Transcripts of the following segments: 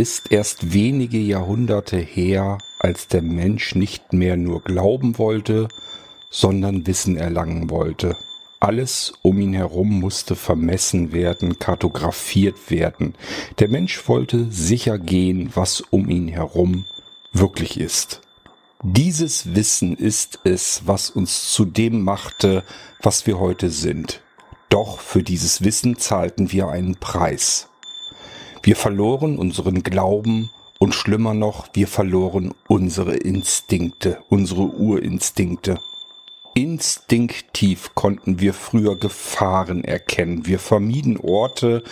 Ist erst wenige Jahrhunderte her, als der Mensch nicht mehr nur glauben wollte, sondern Wissen erlangen wollte. Alles um ihn herum musste vermessen werden, kartografiert werden. Der Mensch wollte sicher gehen, was um ihn herum wirklich ist. Dieses Wissen ist es, was uns zu dem machte, was wir heute sind. Doch für dieses Wissen zahlten wir einen Preis. Wir verloren unseren Glauben und schlimmer noch, wir verloren unsere Instinkte, unsere Urinstinkte. Instinktiv konnten wir früher Gefahren erkennen. Wir vermieden Orte,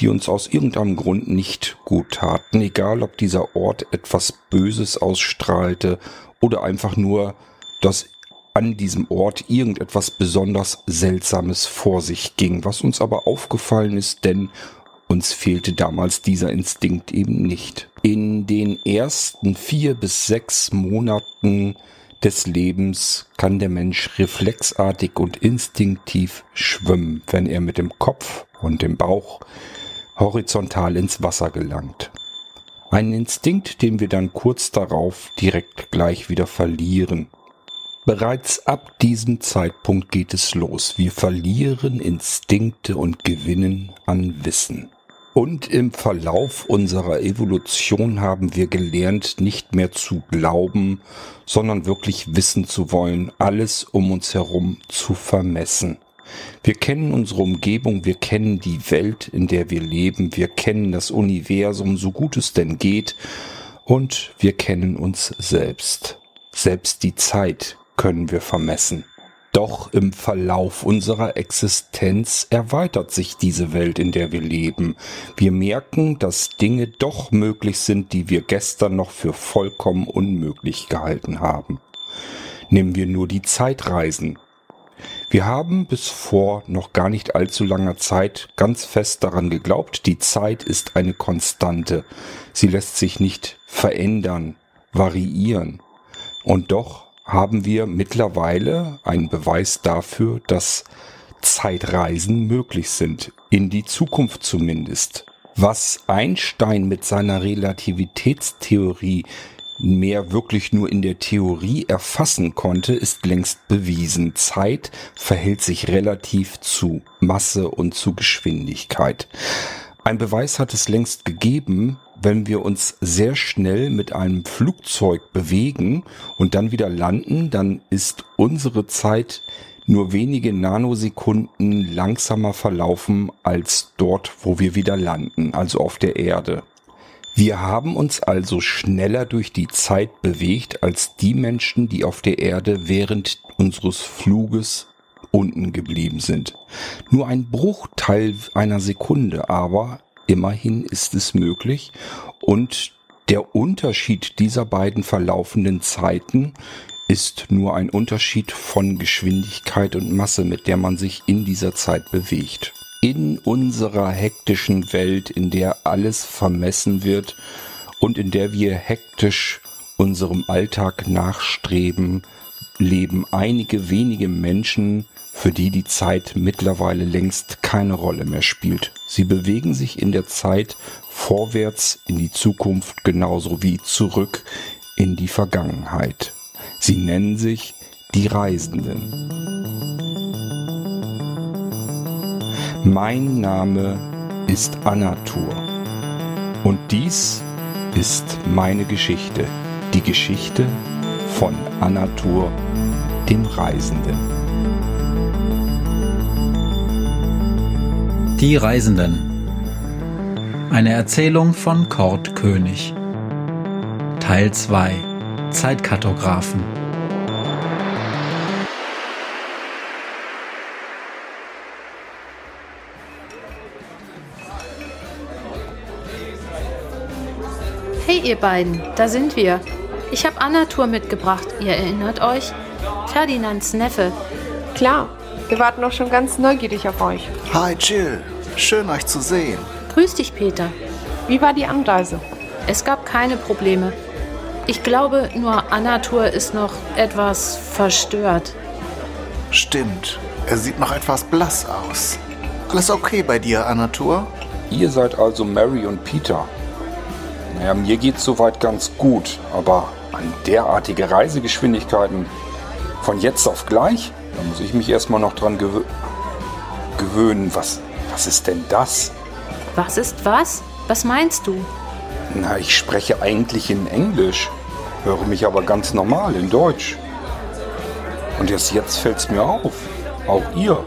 die uns aus irgendeinem Grund nicht gut taten, egal ob dieser Ort etwas Böses ausstrahlte oder einfach nur, dass an diesem Ort irgendetwas besonders Seltsames vor sich ging, was uns aber aufgefallen ist, denn uns fehlte damals dieser Instinkt eben nicht. In den ersten vier bis sechs Monaten des Lebens kann der Mensch reflexartig und instinktiv schwimmen, wenn er mit dem Kopf und dem Bauch horizontal ins Wasser gelangt. Ein Instinkt, den wir dann kurz darauf direkt gleich wieder verlieren. Bereits ab diesem Zeitpunkt geht es los. Wir verlieren Instinkte und gewinnen an Wissen. Und im Verlauf unserer Evolution haben wir gelernt, nicht mehr zu glauben, sondern wirklich wissen zu wollen, alles um uns herum zu vermessen. Wir kennen unsere Umgebung, wir kennen die Welt, in der wir leben, wir kennen das Universum, so gut es denn geht, und wir kennen uns selbst. Selbst die Zeit können wir vermessen. Doch im Verlauf unserer Existenz erweitert sich diese Welt, in der wir leben. Wir merken, dass Dinge doch möglich sind, die wir gestern noch für vollkommen unmöglich gehalten haben. Nehmen wir nur die Zeitreisen. Wir haben bis vor noch gar nicht allzu langer Zeit ganz fest daran geglaubt, die Zeit ist eine Konstante. Sie lässt sich nicht verändern, variieren. Und doch haben wir mittlerweile einen Beweis dafür, dass Zeitreisen möglich sind, in die Zukunft zumindest. Was Einstein mit seiner Relativitätstheorie mehr wirklich nur in der Theorie erfassen konnte, ist längst bewiesen. Zeit verhält sich relativ zu Masse und zu Geschwindigkeit. Ein Beweis hat es längst gegeben, wenn wir uns sehr schnell mit einem Flugzeug bewegen und dann wieder landen, dann ist unsere Zeit nur wenige Nanosekunden langsamer verlaufen als dort, wo wir wieder landen, also auf der Erde. Wir haben uns also schneller durch die Zeit bewegt als die Menschen, die auf der Erde während unseres Fluges unten geblieben sind. Nur ein Bruchteil einer Sekunde aber Immerhin ist es möglich und der Unterschied dieser beiden verlaufenden Zeiten ist nur ein Unterschied von Geschwindigkeit und Masse, mit der man sich in dieser Zeit bewegt. In unserer hektischen Welt, in der alles vermessen wird und in der wir hektisch unserem Alltag nachstreben, leben einige wenige Menschen, für die die Zeit mittlerweile längst keine Rolle mehr spielt. Sie bewegen sich in der Zeit vorwärts in die Zukunft genauso wie zurück in die Vergangenheit. Sie nennen sich die Reisenden. Mein Name ist Anatur und dies ist meine Geschichte, die Geschichte von Anatur, dem Reisenden. Die Reisenden. Eine Erzählung von Kurt König. Teil 2. Zeitkartografen. Hey ihr beiden, da sind wir. Ich habe Annatur mitgebracht, ihr erinnert euch? Ferdinands Neffe. Klar, wir warten auch schon ganz neugierig auf euch. Hi Jill, schön euch zu sehen. Grüß dich, Peter. Wie war die Anreise? Es gab keine Probleme. Ich glaube, nur Anatur ist noch etwas verstört. Stimmt, er sieht noch etwas blass aus. Alles okay bei dir, Anatur? Ihr seid also Mary und Peter. Naja, mir geht's soweit ganz gut, aber an derartige Reisegeschwindigkeiten von jetzt auf gleich, da muss ich mich erstmal noch dran gewö gewöhnen. Was, was ist denn das? Was ist was? Was meinst du? Na, ich spreche eigentlich in Englisch, höre mich aber ganz normal in Deutsch. Und erst jetzt fällt's mir auf. Auch ihr.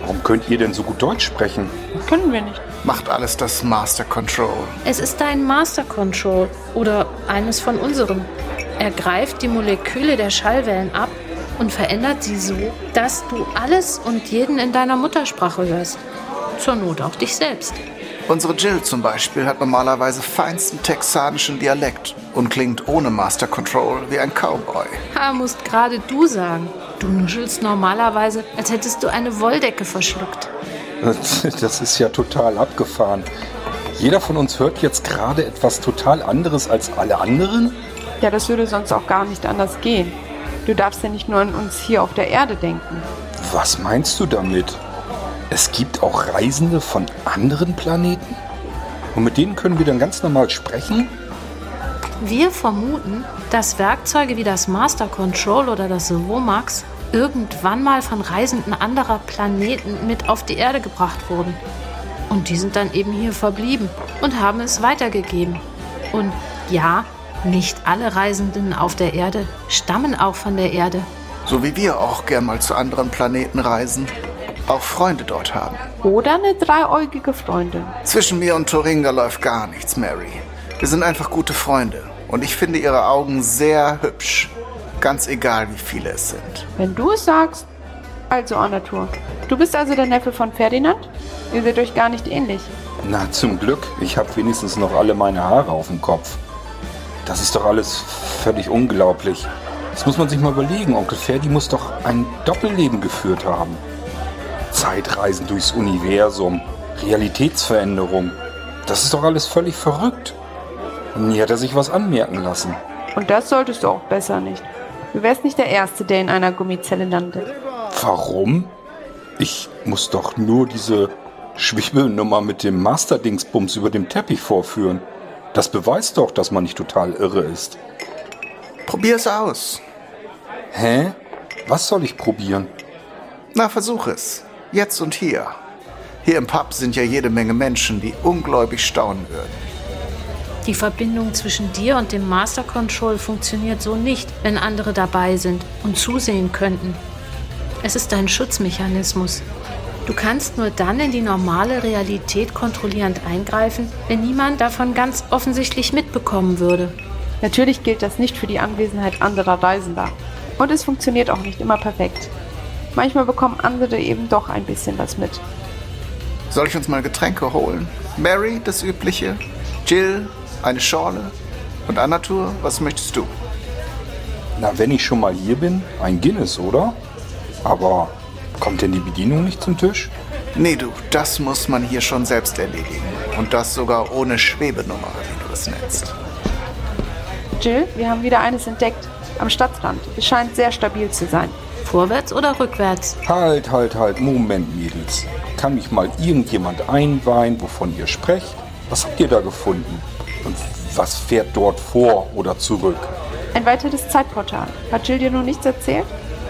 Warum könnt ihr denn so gut Deutsch sprechen? Können wir nicht. Macht alles das Master Control. Es ist dein Master Control oder eines von unseren. Er greift die Moleküle der Schallwellen ab und verändert sie so, dass du alles und jeden in deiner Muttersprache hörst. Zur Not auch dich selbst. Unsere Jill zum Beispiel hat normalerweise feinsten texanischen Dialekt und klingt ohne Master Control wie ein Cowboy. Ha, musst gerade du sagen. Du nuschelst normalerweise, als hättest du eine Wolldecke verschluckt. Das ist ja total abgefahren. Jeder von uns hört jetzt gerade etwas total anderes als alle anderen? Ja, das würde sonst auch gar nicht anders gehen. Du darfst ja nicht nur an uns hier auf der Erde denken. Was meinst du damit? Es gibt auch Reisende von anderen Planeten? Und mit denen können wir dann ganz normal sprechen? Wir vermuten, dass Werkzeuge wie das Master Control oder das Vomax irgendwann mal von Reisenden anderer Planeten mit auf die Erde gebracht wurden. Und die sind dann eben hier verblieben und haben es weitergegeben. Und ja, nicht alle Reisenden auf der Erde stammen auch von der Erde. So wie wir auch gern mal zu anderen Planeten reisen. Auch Freunde dort haben. Oder eine dreieugige Freundin. Zwischen mir und Turinga läuft gar nichts, Mary. Wir sind einfach gute Freunde. Und ich finde ihre Augen sehr hübsch. Ganz egal, wie viele es sind. Wenn du es sagst. Also, Anatur. Du bist also der Neffe von Ferdinand? Ihr seht euch gar nicht ähnlich. Na, zum Glück. Ich habe wenigstens noch alle meine Haare auf dem Kopf. Das ist doch alles völlig unglaublich. Das muss man sich mal überlegen. Onkel Ferdi muss doch ein Doppelleben geführt haben. Zeitreisen durchs Universum, Realitätsveränderung. Das ist doch alles völlig verrückt. Und nie hat er sich was anmerken lassen. Und das solltest du auch besser nicht. Du wärst nicht der Erste, der in einer Gummizelle landet. Warum? Ich muss doch nur diese Schwebelnummer mit dem Master-Dingsbums über dem Teppich vorführen. Das beweist doch, dass man nicht total irre ist. Probier es aus. Hä? Was soll ich probieren? Na, versuch es. Jetzt und hier. Hier im Pub sind ja jede Menge Menschen, die ungläubig staunen würden. Die Verbindung zwischen dir und dem Master Control funktioniert so nicht, wenn andere dabei sind und zusehen könnten. Es ist ein Schutzmechanismus. Du kannst nur dann in die normale Realität kontrollierend eingreifen, wenn niemand davon ganz offensichtlich mitbekommen würde. Natürlich gilt das nicht für die Anwesenheit anderer Reisender. Und es funktioniert auch nicht immer perfekt. Manchmal bekommen andere eben doch ein bisschen was mit. Soll ich uns mal Getränke holen? Mary, das Übliche. Jill, eine Schorle. Und Anatur, was möchtest du? Na, wenn ich schon mal hier bin, ein Guinness, oder? Aber kommt denn die Bedienung nicht zum Tisch? Nee, du, das muss man hier schon selbst erledigen. Und das sogar ohne Schwebenummer, wie du es nennst. Jill, wir haben wieder eines entdeckt. Am Stadtrand. Es scheint sehr stabil zu sein. Vorwärts oder rückwärts? Halt, halt, halt, Moment, Mädels. Kann mich mal irgendjemand einweihen, wovon ihr sprecht? Was habt ihr da gefunden? Und was fährt dort vor oder zurück? Ein weiteres Zeitportal. Hat Jill dir noch nichts erzählt?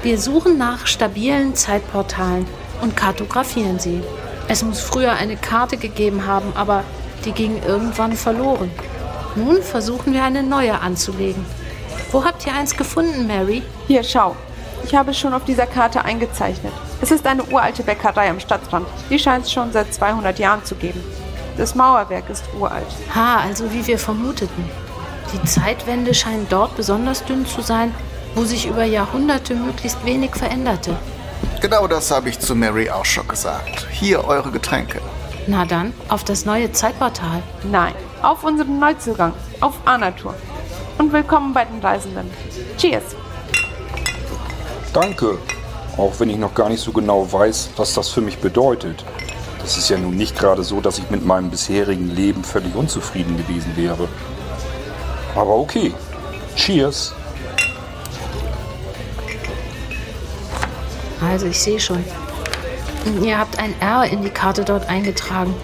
Wir suchen nach stabilen Zeitportalen und kartografieren sie. Es muss früher eine Karte gegeben haben, aber die ging irgendwann verloren. Nun versuchen wir eine neue anzulegen. Wo habt ihr eins gefunden, Mary? Hier, schau. Ich habe es schon auf dieser Karte eingezeichnet. Es ist eine uralte Bäckerei am Stadtrand. Die scheint es schon seit 200 Jahren zu geben. Das Mauerwerk ist uralt. Ha, also wie wir vermuteten. Die Zeitwände scheinen dort besonders dünn zu sein, wo sich über Jahrhunderte möglichst wenig veränderte. Genau das habe ich zu Mary auch schon gesagt. Hier eure Getränke. Na dann, auf das neue Zeitportal. Nein, auf unseren Neuzugang, auf Anatur. Und willkommen bei den Reisenden. Cheers! Danke. Auch wenn ich noch gar nicht so genau weiß, was das für mich bedeutet. Das ist ja nun nicht gerade so, dass ich mit meinem bisherigen Leben völlig unzufrieden gewesen wäre. Aber okay. Cheers. Also ich sehe schon. Ihr habt ein R in die Karte dort eingetragen.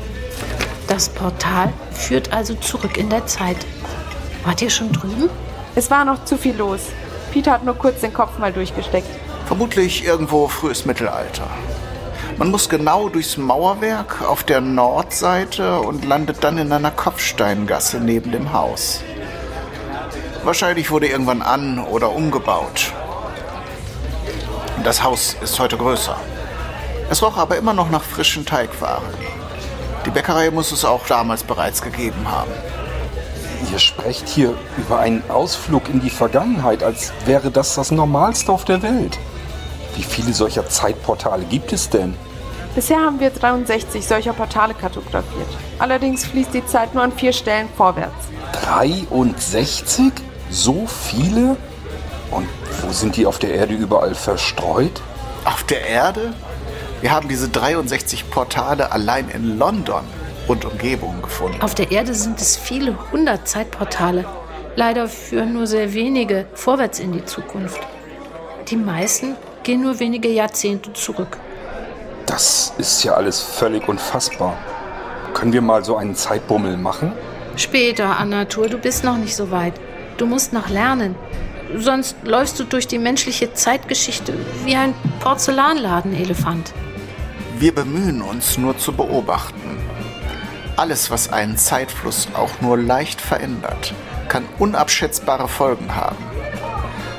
Das Portal führt also zurück in der Zeit. Wart ihr schon drüben? Es war noch zu viel los. Peter hat nur kurz den Kopf mal durchgesteckt. Vermutlich irgendwo frühes Mittelalter. Man muss genau durchs Mauerwerk auf der Nordseite und landet dann in einer Kopfsteingasse neben dem Haus. Wahrscheinlich wurde irgendwann an- oder umgebaut. Das Haus ist heute größer. Es roch aber immer noch nach frischen Teigwaren. Die Bäckerei muss es auch damals bereits gegeben haben. Ihr sprecht hier über einen Ausflug in die Vergangenheit, als wäre das das Normalste auf der Welt. Wie viele solcher Zeitportale gibt es denn? Bisher haben wir 63 solcher Portale kartografiert. Allerdings fließt die Zeit nur an vier Stellen vorwärts. 63? So viele? Und wo sind die auf der Erde überall verstreut? Auf der Erde? Wir haben diese 63 Portale allein in London und Umgebung gefunden. Auf der Erde sind es viele hundert Zeitportale. Leider führen nur sehr wenige vorwärts in die Zukunft. Die meisten gehen nur wenige Jahrzehnte zurück. Das ist ja alles völlig unfassbar. Können wir mal so einen Zeitbummel machen? Später, Anatur, du bist noch nicht so weit. Du musst noch lernen. Sonst läufst du durch die menschliche Zeitgeschichte wie ein Porzellanladenelefant. Wir bemühen uns nur zu beobachten. Alles, was einen Zeitfluss auch nur leicht verändert, kann unabschätzbare Folgen haben.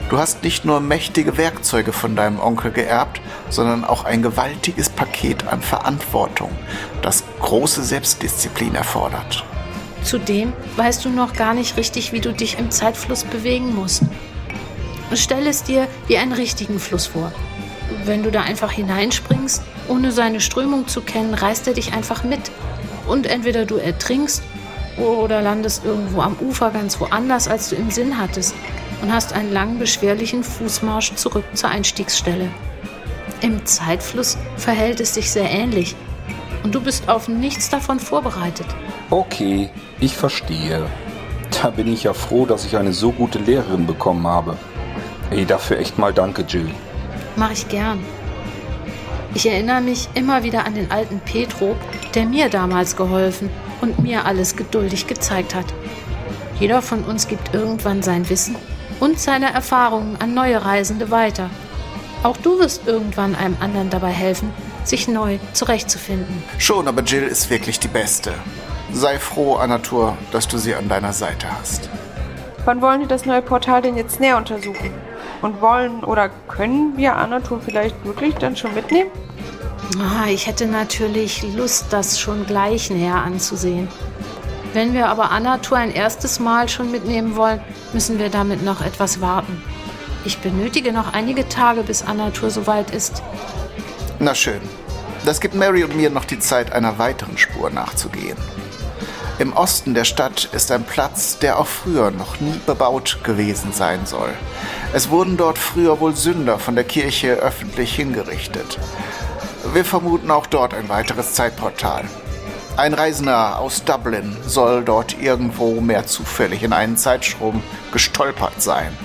Du hast nicht nur mächtige Werkzeuge von deinem Onkel geerbt, sondern auch ein gewaltiges Paket an Verantwortung, das große Selbstdisziplin erfordert. Zudem weißt du noch gar nicht richtig, wie du dich im Zeitfluss bewegen musst. Stell es dir wie einen richtigen Fluss vor. Wenn du da einfach hineinspringst, ohne seine Strömung zu kennen, reißt er dich einfach mit. Und entweder du ertrinkst oder landest irgendwo am Ufer ganz woanders, als du im Sinn hattest und hast einen langen, beschwerlichen Fußmarsch zurück zur Einstiegsstelle. Im Zeitfluss verhält es sich sehr ähnlich und du bist auf nichts davon vorbereitet. Okay, ich verstehe. Da bin ich ja froh, dass ich eine so gute Lehrerin bekommen habe. Ey, dafür echt mal danke, Jill. Mach ich gern. Ich erinnere mich immer wieder an den alten Petro, der mir damals geholfen und mir alles geduldig gezeigt hat. Jeder von uns gibt irgendwann sein Wissen und seine Erfahrungen an neue Reisende weiter. Auch du wirst irgendwann einem anderen dabei helfen, sich neu zurechtzufinden. Schon, aber Jill ist wirklich die Beste. Sei froh, Anatur, dass du sie an deiner Seite hast. Wann wollen wir das neue Portal denn jetzt näher untersuchen? Und wollen oder können wir Anatur vielleicht wirklich dann schon mitnehmen? Ah, ich hätte natürlich Lust, das schon gleich näher anzusehen. Wenn wir aber Anatur ein erstes Mal schon mitnehmen wollen, müssen wir damit noch etwas warten. Ich benötige noch einige Tage, bis Anatur soweit ist. Na schön. Das gibt Mary und mir noch die Zeit, einer weiteren Spur nachzugehen. Im Osten der Stadt ist ein Platz, der auch früher noch nie bebaut gewesen sein soll. Es wurden dort früher wohl Sünder von der Kirche öffentlich hingerichtet. Wir vermuten auch dort ein weiteres Zeitportal. Ein Reisender aus Dublin soll dort irgendwo mehr zufällig in einen Zeitstrom gestolpert sein.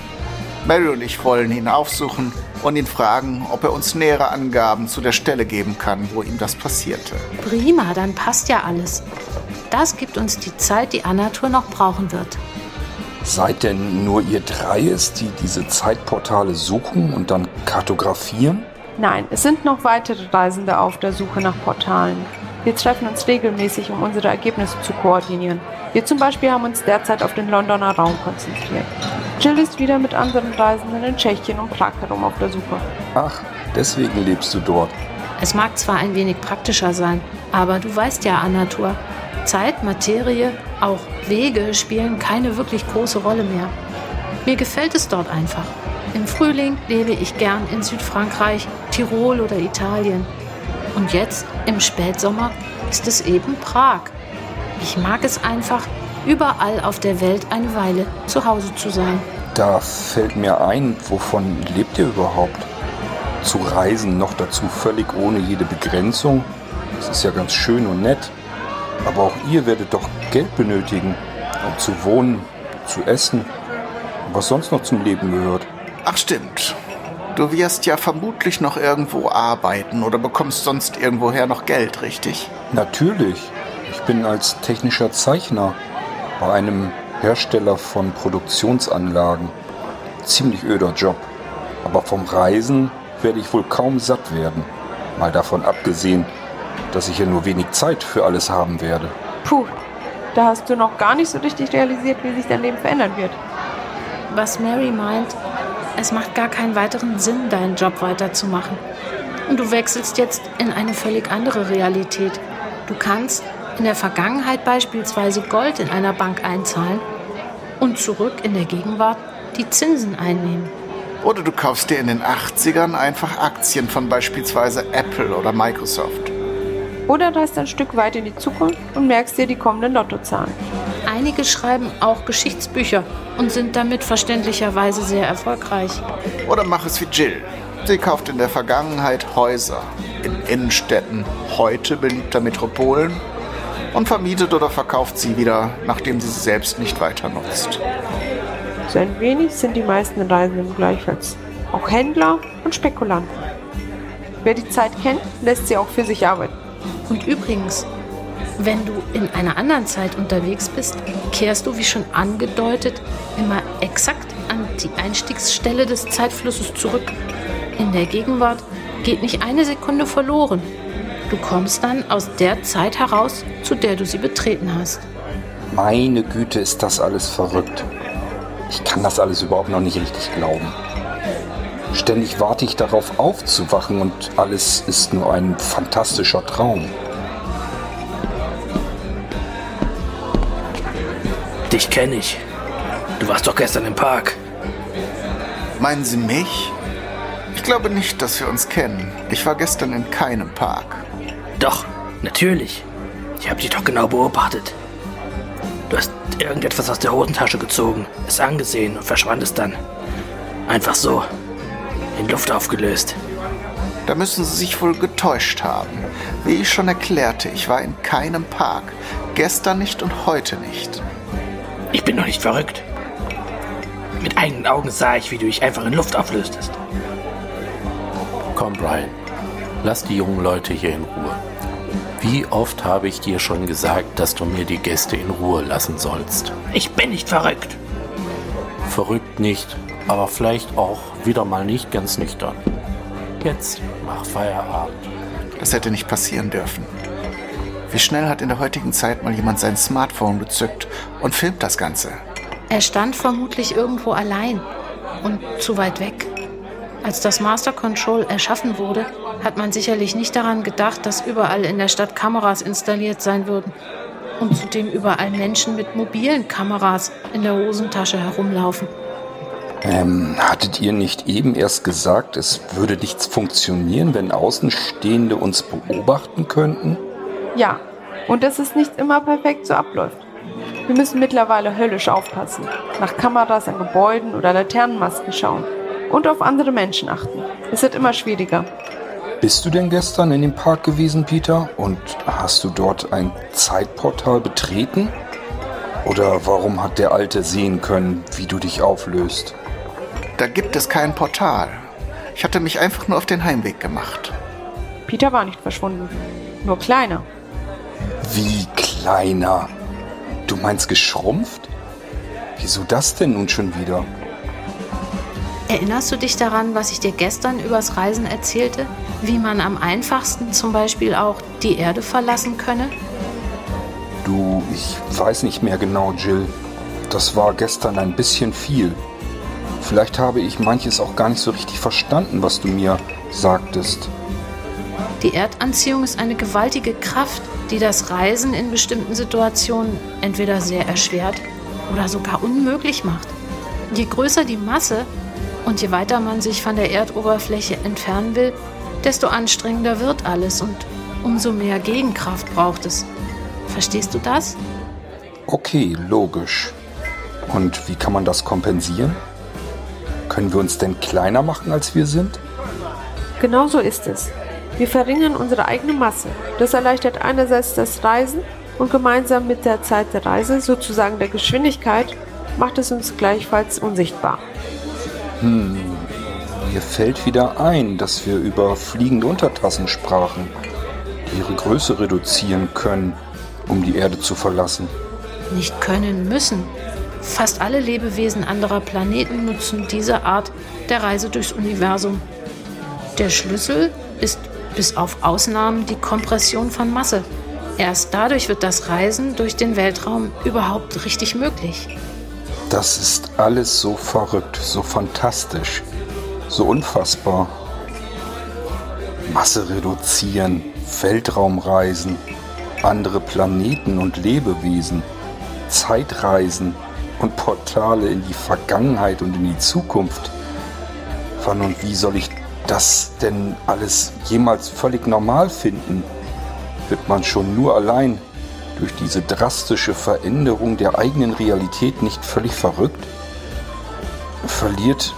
Mary und ich wollen ihn aufsuchen und ihn fragen, ob er uns nähere Angaben zu der Stelle geben kann, wo ihm das passierte. Prima, dann passt ja alles. Das gibt uns die Zeit, die Anatur noch brauchen wird. Seid denn nur ihr drei es, die diese Zeitportale suchen und dann kartografieren? Nein, es sind noch weitere Reisende auf der Suche nach Portalen. Wir treffen uns regelmäßig, um unsere Ergebnisse zu koordinieren. Wir zum Beispiel haben uns derzeit auf den Londoner Raum konzentriert. Jill ist wieder mit anderen Reisenden in Tschechien und Prag herum auf der Suche. Ach, deswegen lebst du dort. Es mag zwar ein wenig praktischer sein, aber du weißt ja, Anatur, Zeit, Materie, auch Wege spielen keine wirklich große Rolle mehr. Mir gefällt es dort einfach. Im Frühling lebe ich gern in Südfrankreich, Tirol oder Italien. Und jetzt, im Spätsommer, ist es eben Prag. Ich mag es einfach, überall auf der Welt eine Weile zu Hause zu sein. Da fällt mir ein, wovon lebt ihr überhaupt? Zu reisen, noch dazu völlig ohne jede Begrenzung? Das ist ja ganz schön und nett. Aber auch ihr werdet doch Geld benötigen, um zu wohnen, zu essen, was sonst noch zum Leben gehört. Ach stimmt. Du wirst ja vermutlich noch irgendwo arbeiten oder bekommst sonst irgendwoher noch Geld, richtig? Natürlich. Ich bin als technischer Zeichner bei einem Hersteller von Produktionsanlagen. Ziemlich öder Job. Aber vom Reisen werde ich wohl kaum satt werden. Mal davon abgesehen, dass ich ja nur wenig Zeit für alles haben werde. Puh, da hast du noch gar nicht so richtig realisiert, wie sich dein Leben verändern wird. Was Mary meint, es macht gar keinen weiteren Sinn, deinen Job weiterzumachen. Und du wechselst jetzt in eine völlig andere Realität. Du kannst in der Vergangenheit beispielsweise Gold in einer Bank einzahlen und zurück in der Gegenwart die Zinsen einnehmen. Oder du kaufst dir in den 80ern einfach Aktien von beispielsweise Apple oder Microsoft. Oder reist ein Stück weit in die Zukunft und merkst dir die kommenden Lottozahlen. Einige schreiben auch Geschichtsbücher und sind damit verständlicherweise sehr erfolgreich. Oder mach es wie Jill. Sie kauft in der Vergangenheit Häuser in Innenstädten heute beliebter Metropolen und vermietet oder verkauft sie wieder, nachdem sie sie selbst nicht weiter nutzt. So ein wenig sind die meisten Reisenden gleichfalls. Auch Händler und Spekulanten. Wer die Zeit kennt, lässt sie auch für sich arbeiten. Und übrigens, wenn du in einer anderen Zeit unterwegs bist, kehrst du, wie schon angedeutet, immer exakt an die Einstiegsstelle des Zeitflusses zurück. In der Gegenwart geht nicht eine Sekunde verloren. Du kommst dann aus der Zeit heraus, zu der du sie betreten hast. Meine Güte, ist das alles verrückt. Ich kann das alles überhaupt noch nicht richtig glauben. Ständig warte ich darauf aufzuwachen und alles ist nur ein fantastischer Traum. Dich kenne ich. Du warst doch gestern im Park. Meinen Sie mich? Ich glaube nicht, dass wir uns kennen. Ich war gestern in keinem Park. Doch, natürlich. Ich habe dich doch genau beobachtet. Du hast irgendetwas aus der Hosentasche gezogen, es angesehen und verschwandest dann. Einfach so. In Luft aufgelöst. Da müssen Sie sich wohl getäuscht haben. Wie ich schon erklärte, ich war in keinem Park. Gestern nicht und heute nicht. Ich bin noch nicht verrückt. Mit eigenen Augen sah ich, wie du dich einfach in Luft auflöstest. Komm, Brian. Lass die jungen Leute hier in Ruhe. Wie oft habe ich dir schon gesagt, dass du mir die Gäste in Ruhe lassen sollst? Ich bin nicht verrückt. Verrückt nicht, aber vielleicht auch wieder mal nicht ganz nüchtern. Jetzt mach Feierabend. Das hätte nicht passieren dürfen. Wie schnell hat in der heutigen Zeit mal jemand sein Smartphone gezückt und filmt das Ganze? Er stand vermutlich irgendwo allein und zu weit weg. Als das Master Control erschaffen wurde, hat man sicherlich nicht daran gedacht, dass überall in der Stadt Kameras installiert sein würden. Und zudem überall Menschen mit mobilen Kameras in der Hosentasche herumlaufen. Ähm, hattet ihr nicht eben erst gesagt, es würde nichts funktionieren, wenn Außenstehende uns beobachten könnten? Ja, und dass es nicht immer perfekt so abläuft. Wir müssen mittlerweile höllisch aufpassen, nach Kameras an Gebäuden oder Laternenmasken schauen und auf andere Menschen achten. Es wird immer schwieriger. Bist du denn gestern in dem Park gewesen, Peter? Und hast du dort ein Zeitportal betreten? Oder warum hat der Alte sehen können, wie du dich auflöst? Da gibt es kein Portal. Ich hatte mich einfach nur auf den Heimweg gemacht. Peter war nicht verschwunden, nur kleiner. Wie kleiner? Du meinst geschrumpft? Wieso das denn nun schon wieder? Erinnerst du dich daran, was ich dir gestern übers Reisen erzählte? Wie man am einfachsten zum Beispiel auch die Erde verlassen könne? Du, ich weiß nicht mehr genau, Jill. Das war gestern ein bisschen viel. Vielleicht habe ich manches auch gar nicht so richtig verstanden, was du mir sagtest. Die Erdanziehung ist eine gewaltige Kraft, die das Reisen in bestimmten Situationen entweder sehr erschwert oder sogar unmöglich macht. Je größer die Masse, und je weiter man sich von der Erdoberfläche entfernen will, desto anstrengender wird alles und umso mehr Gegenkraft braucht es. Verstehst du das? Okay, logisch. Und wie kann man das kompensieren? Können wir uns denn kleiner machen, als wir sind? Genau so ist es. Wir verringern unsere eigene Masse. Das erleichtert einerseits das Reisen und gemeinsam mit der Zeit der Reise, sozusagen der Geschwindigkeit, macht es uns gleichfalls unsichtbar. Hm, mir fällt wieder ein, dass wir über fliegende Untertassen sprachen, die ihre Größe reduzieren können, um die Erde zu verlassen. Nicht können müssen. Fast alle Lebewesen anderer Planeten nutzen diese Art der Reise durchs Universum. Der Schlüssel ist bis auf Ausnahmen die Kompression von Masse. Erst dadurch wird das Reisen durch den Weltraum überhaupt richtig möglich. Das ist alles so verrückt, so fantastisch, so unfassbar. Masse reduzieren, Weltraumreisen, andere Planeten und Lebewesen, Zeitreisen und Portale in die Vergangenheit und in die Zukunft. Wann und wie soll ich das denn alles jemals völlig normal finden? Wird man schon nur allein durch diese drastische Veränderung der eigenen Realität nicht völlig verrückt? Verliert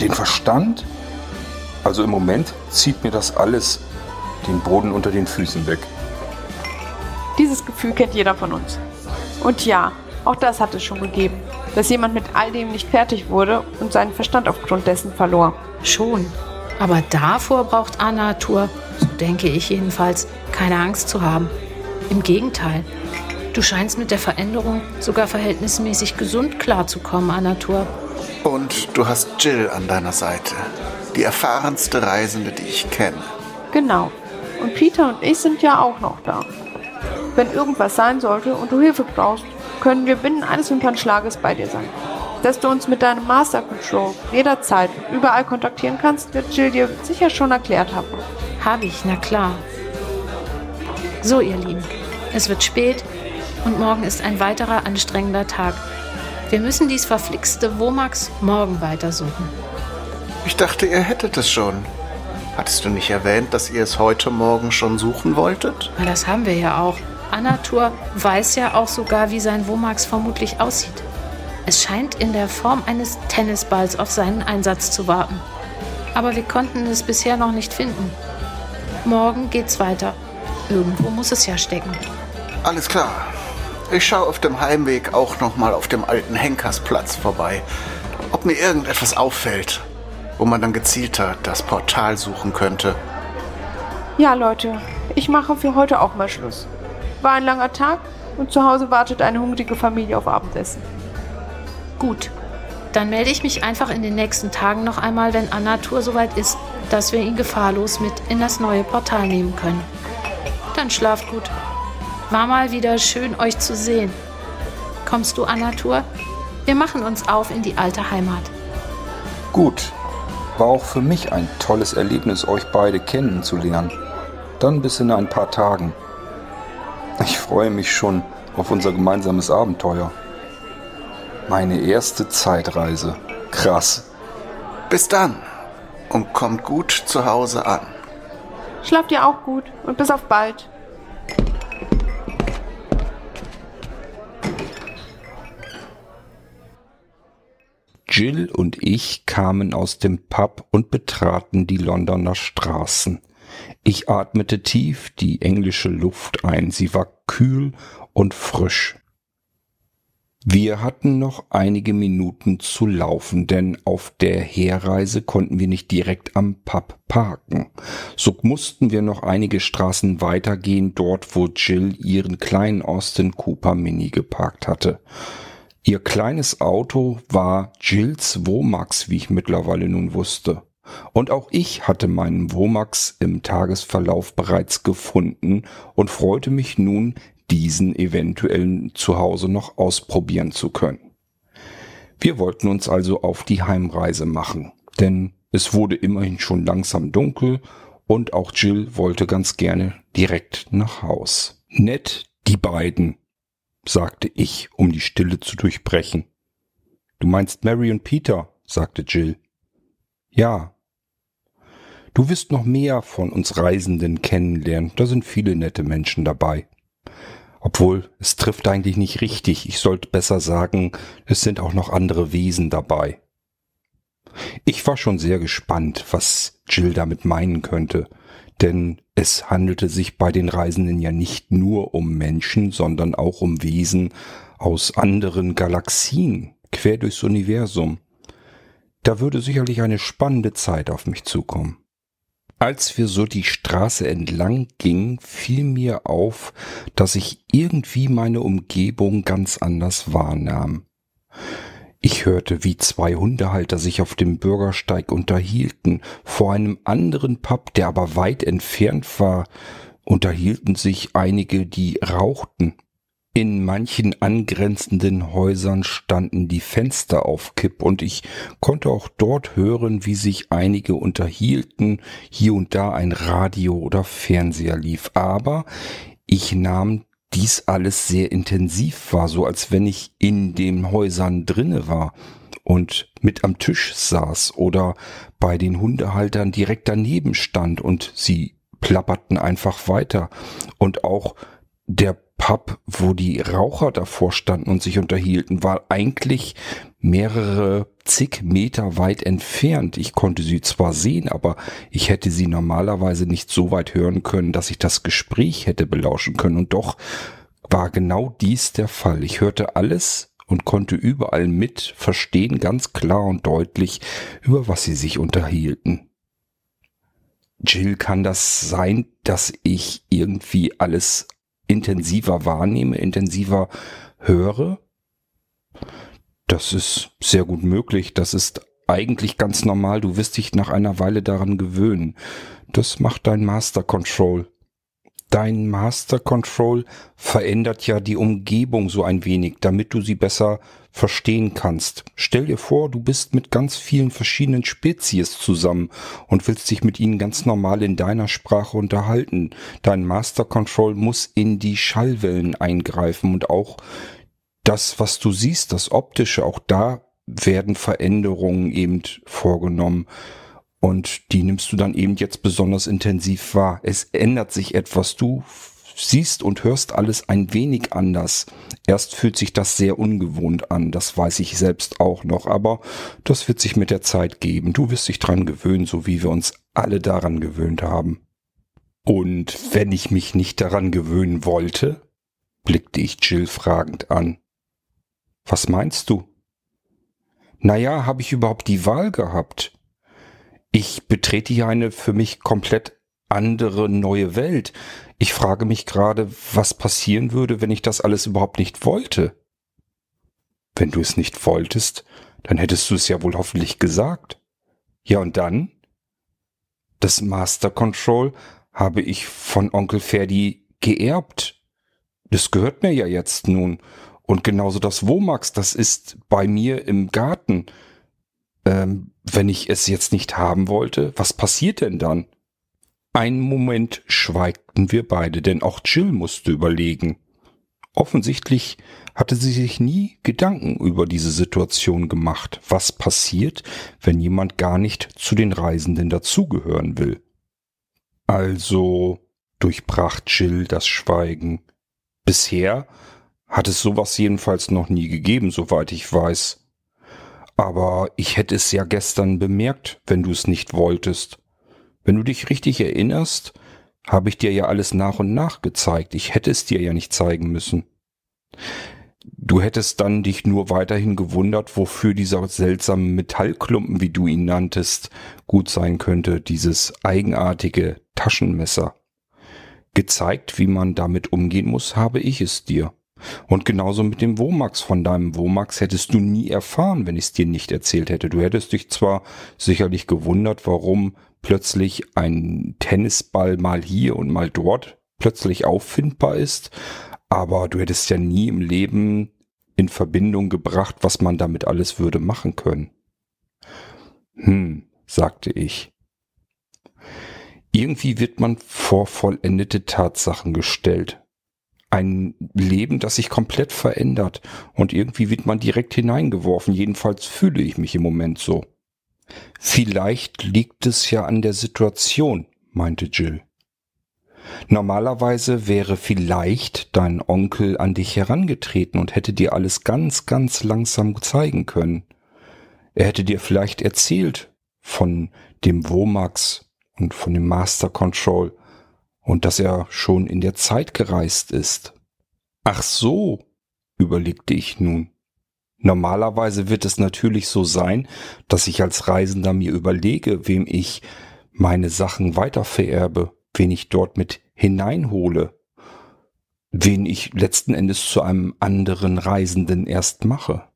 den Verstand? Also im Moment zieht mir das alles den Boden unter den Füßen weg. Dieses Gefühl kennt jeder von uns. Und ja, auch das hat es schon gegeben, dass jemand mit all dem nicht fertig wurde und seinen Verstand aufgrund dessen verlor. Schon. Aber davor braucht Anatur, so denke ich jedenfalls, keine Angst zu haben. Im Gegenteil. Du scheinst mit der Veränderung sogar verhältnismäßig gesund klarzukommen, Anatur. Und du hast Jill an deiner Seite. Die erfahrenste Reisende, die ich kenne. Genau. Und Peter und ich sind ja auch noch da. Wenn irgendwas sein sollte und du Hilfe brauchst, können wir binnen eines Wimpernschlages bei dir sein. Dass du uns mit deinem Master Control jederzeit und überall kontaktieren kannst, wird Jill dir sicher schon erklärt haben. Habe ich, na klar. So, ihr Lieben, es wird spät und morgen ist ein weiterer anstrengender Tag. Wir müssen dies verflixte Womax morgen weitersuchen. Ich dachte, ihr hättet es schon. Hattest du nicht erwähnt, dass ihr es heute Morgen schon suchen wolltet? Na, das haben wir ja auch. Anatur weiß ja auch sogar, wie sein Womax vermutlich aussieht. Es scheint in der Form eines Tennisballs auf seinen Einsatz zu warten. Aber wir konnten es bisher noch nicht finden. Morgen geht's weiter. Irgendwo muss es ja stecken. Alles klar. Ich schaue auf dem Heimweg auch noch mal auf dem alten Henkersplatz vorbei, ob mir irgendetwas auffällt, wo man dann gezielter das Portal suchen könnte. Ja, Leute, ich mache für heute auch mal Schluss. War ein langer Tag und zu Hause wartet eine hungrige Familie auf Abendessen. Gut. Dann melde ich mich einfach in den nächsten Tagen noch einmal, wenn Anatur soweit ist, dass wir ihn gefahrlos mit in das neue Portal nehmen können. Dann schlaft gut. War mal wieder schön, euch zu sehen. Kommst du, Anatur? Wir machen uns auf in die alte Heimat. Gut. War auch für mich ein tolles Erlebnis, euch beide kennenzulernen. Dann bis in ein paar Tagen. Ich freue mich schon auf unser gemeinsames Abenteuer. Meine erste Zeitreise. Krass. Bis dann und kommt gut zu Hause an. Schlaft ihr auch gut und bis auf bald. Jill und ich kamen aus dem Pub und betraten die Londoner Straßen. Ich atmete tief die englische Luft ein. Sie war kühl und frisch. Wir hatten noch einige Minuten zu laufen, denn auf der Herreise konnten wir nicht direkt am Pub parken. So mussten wir noch einige Straßen weitergehen, dort wo Jill ihren kleinen Austin Cooper Mini geparkt hatte. Ihr kleines Auto war Jills Womax, wie ich mittlerweile nun wusste. Und auch ich hatte meinen Womax im Tagesverlauf bereits gefunden und freute mich nun, diesen eventuell zu Hause noch ausprobieren zu können. Wir wollten uns also auf die Heimreise machen, denn es wurde immerhin schon langsam dunkel und auch Jill wollte ganz gerne direkt nach Haus. Nett, die beiden, sagte ich, um die Stille zu durchbrechen. Du meinst Mary und Peter, sagte Jill. Ja. Du wirst noch mehr von uns Reisenden kennenlernen, da sind viele nette Menschen dabei. Obwohl, es trifft eigentlich nicht richtig. Ich sollte besser sagen, es sind auch noch andere Wesen dabei. Ich war schon sehr gespannt, was Jill damit meinen könnte, denn es handelte sich bei den Reisenden ja nicht nur um Menschen, sondern auch um Wesen aus anderen Galaxien, quer durchs Universum. Da würde sicherlich eine spannende Zeit auf mich zukommen. Als wir so die Straße entlang gingen, fiel mir auf, dass ich irgendwie meine Umgebung ganz anders wahrnahm. Ich hörte, wie zwei Hundehalter sich auf dem Bürgersteig unterhielten. Vor einem anderen Pub, der aber weit entfernt war, unterhielten sich einige, die rauchten. In manchen angrenzenden Häusern standen die Fenster auf Kipp und ich konnte auch dort hören, wie sich einige unterhielten, hier und da ein Radio oder Fernseher lief. Aber ich nahm dies alles sehr intensiv wahr, so als wenn ich in den Häusern drinne war und mit am Tisch saß oder bei den Hundehaltern direkt daneben stand und sie plapperten einfach weiter und auch der Pub, wo die Raucher davor standen und sich unterhielten, war eigentlich mehrere zig Meter weit entfernt. Ich konnte sie zwar sehen, aber ich hätte sie normalerweise nicht so weit hören können, dass ich das Gespräch hätte belauschen können. Und doch war genau dies der Fall. Ich hörte alles und konnte überall mit verstehen, ganz klar und deutlich, über was sie sich unterhielten. Jill, kann das sein, dass ich irgendwie alles intensiver wahrnehme, intensiver höre. Das ist sehr gut möglich. Das ist eigentlich ganz normal. Du wirst dich nach einer Weile daran gewöhnen. Das macht dein Master Control. Dein Master Control verändert ja die Umgebung so ein wenig, damit du sie besser verstehen kannst. Stell dir vor, du bist mit ganz vielen verschiedenen Spezies zusammen und willst dich mit ihnen ganz normal in deiner Sprache unterhalten. Dein Master Control muss in die Schallwellen eingreifen und auch das, was du siehst, das Optische, auch da werden Veränderungen eben vorgenommen. Und die nimmst du dann eben jetzt besonders intensiv wahr. Es ändert sich etwas. Du siehst und hörst alles ein wenig anders. Erst fühlt sich das sehr ungewohnt an, das weiß ich selbst auch noch, aber das wird sich mit der Zeit geben. Du wirst dich dran gewöhnen, so wie wir uns alle daran gewöhnt haben. Und wenn ich mich nicht daran gewöhnen wollte, blickte ich Jill fragend an. Was meinst du? Naja, habe ich überhaupt die Wahl gehabt? Ich betrete hier eine für mich komplett andere neue Welt. Ich frage mich gerade, was passieren würde, wenn ich das alles überhaupt nicht wollte. Wenn du es nicht wolltest, dann hättest du es ja wohl hoffentlich gesagt. Ja, und dann? Das Master Control habe ich von Onkel Ferdi geerbt. Das gehört mir ja jetzt nun. Und genauso das Womax, das ist bei mir im Garten. Ähm, wenn ich es jetzt nicht haben wollte, was passiert denn dann? Einen Moment schweigten wir beide, denn auch Jill musste überlegen. Offensichtlich hatte sie sich nie Gedanken über diese Situation gemacht. Was passiert, wenn jemand gar nicht zu den Reisenden dazugehören will? Also durchbrach Jill das Schweigen. Bisher hat es sowas jedenfalls noch nie gegeben, soweit ich weiß. Aber ich hätte es ja gestern bemerkt, wenn du es nicht wolltest. Wenn du dich richtig erinnerst, habe ich dir ja alles nach und nach gezeigt. Ich hätte es dir ja nicht zeigen müssen. Du hättest dann dich nur weiterhin gewundert, wofür dieser seltsame Metallklumpen, wie du ihn nanntest, gut sein könnte, dieses eigenartige Taschenmesser. Gezeigt, wie man damit umgehen muss, habe ich es dir. Und genauso mit dem Womax. Von deinem Womax hättest du nie erfahren, wenn ich es dir nicht erzählt hätte. Du hättest dich zwar sicherlich gewundert, warum plötzlich ein Tennisball mal hier und mal dort plötzlich auffindbar ist, aber du hättest ja nie im Leben in Verbindung gebracht, was man damit alles würde machen können. Hm, sagte ich. Irgendwie wird man vor vollendete Tatsachen gestellt. Ein Leben, das sich komplett verändert und irgendwie wird man direkt hineingeworfen. Jedenfalls fühle ich mich im Moment so. Vielleicht liegt es ja an der Situation, meinte Jill. Normalerweise wäre vielleicht dein Onkel an dich herangetreten und hätte dir alles ganz, ganz langsam zeigen können. Er hätte dir vielleicht erzählt von dem Womax und von dem Master Control und dass er schon in der Zeit gereist ist. Ach so, überlegte ich nun. Normalerweise wird es natürlich so sein, dass ich als Reisender mir überlege, wem ich meine Sachen weitervererbe, wen ich dort mit hineinhole, wen ich letzten Endes zu einem anderen Reisenden erst mache.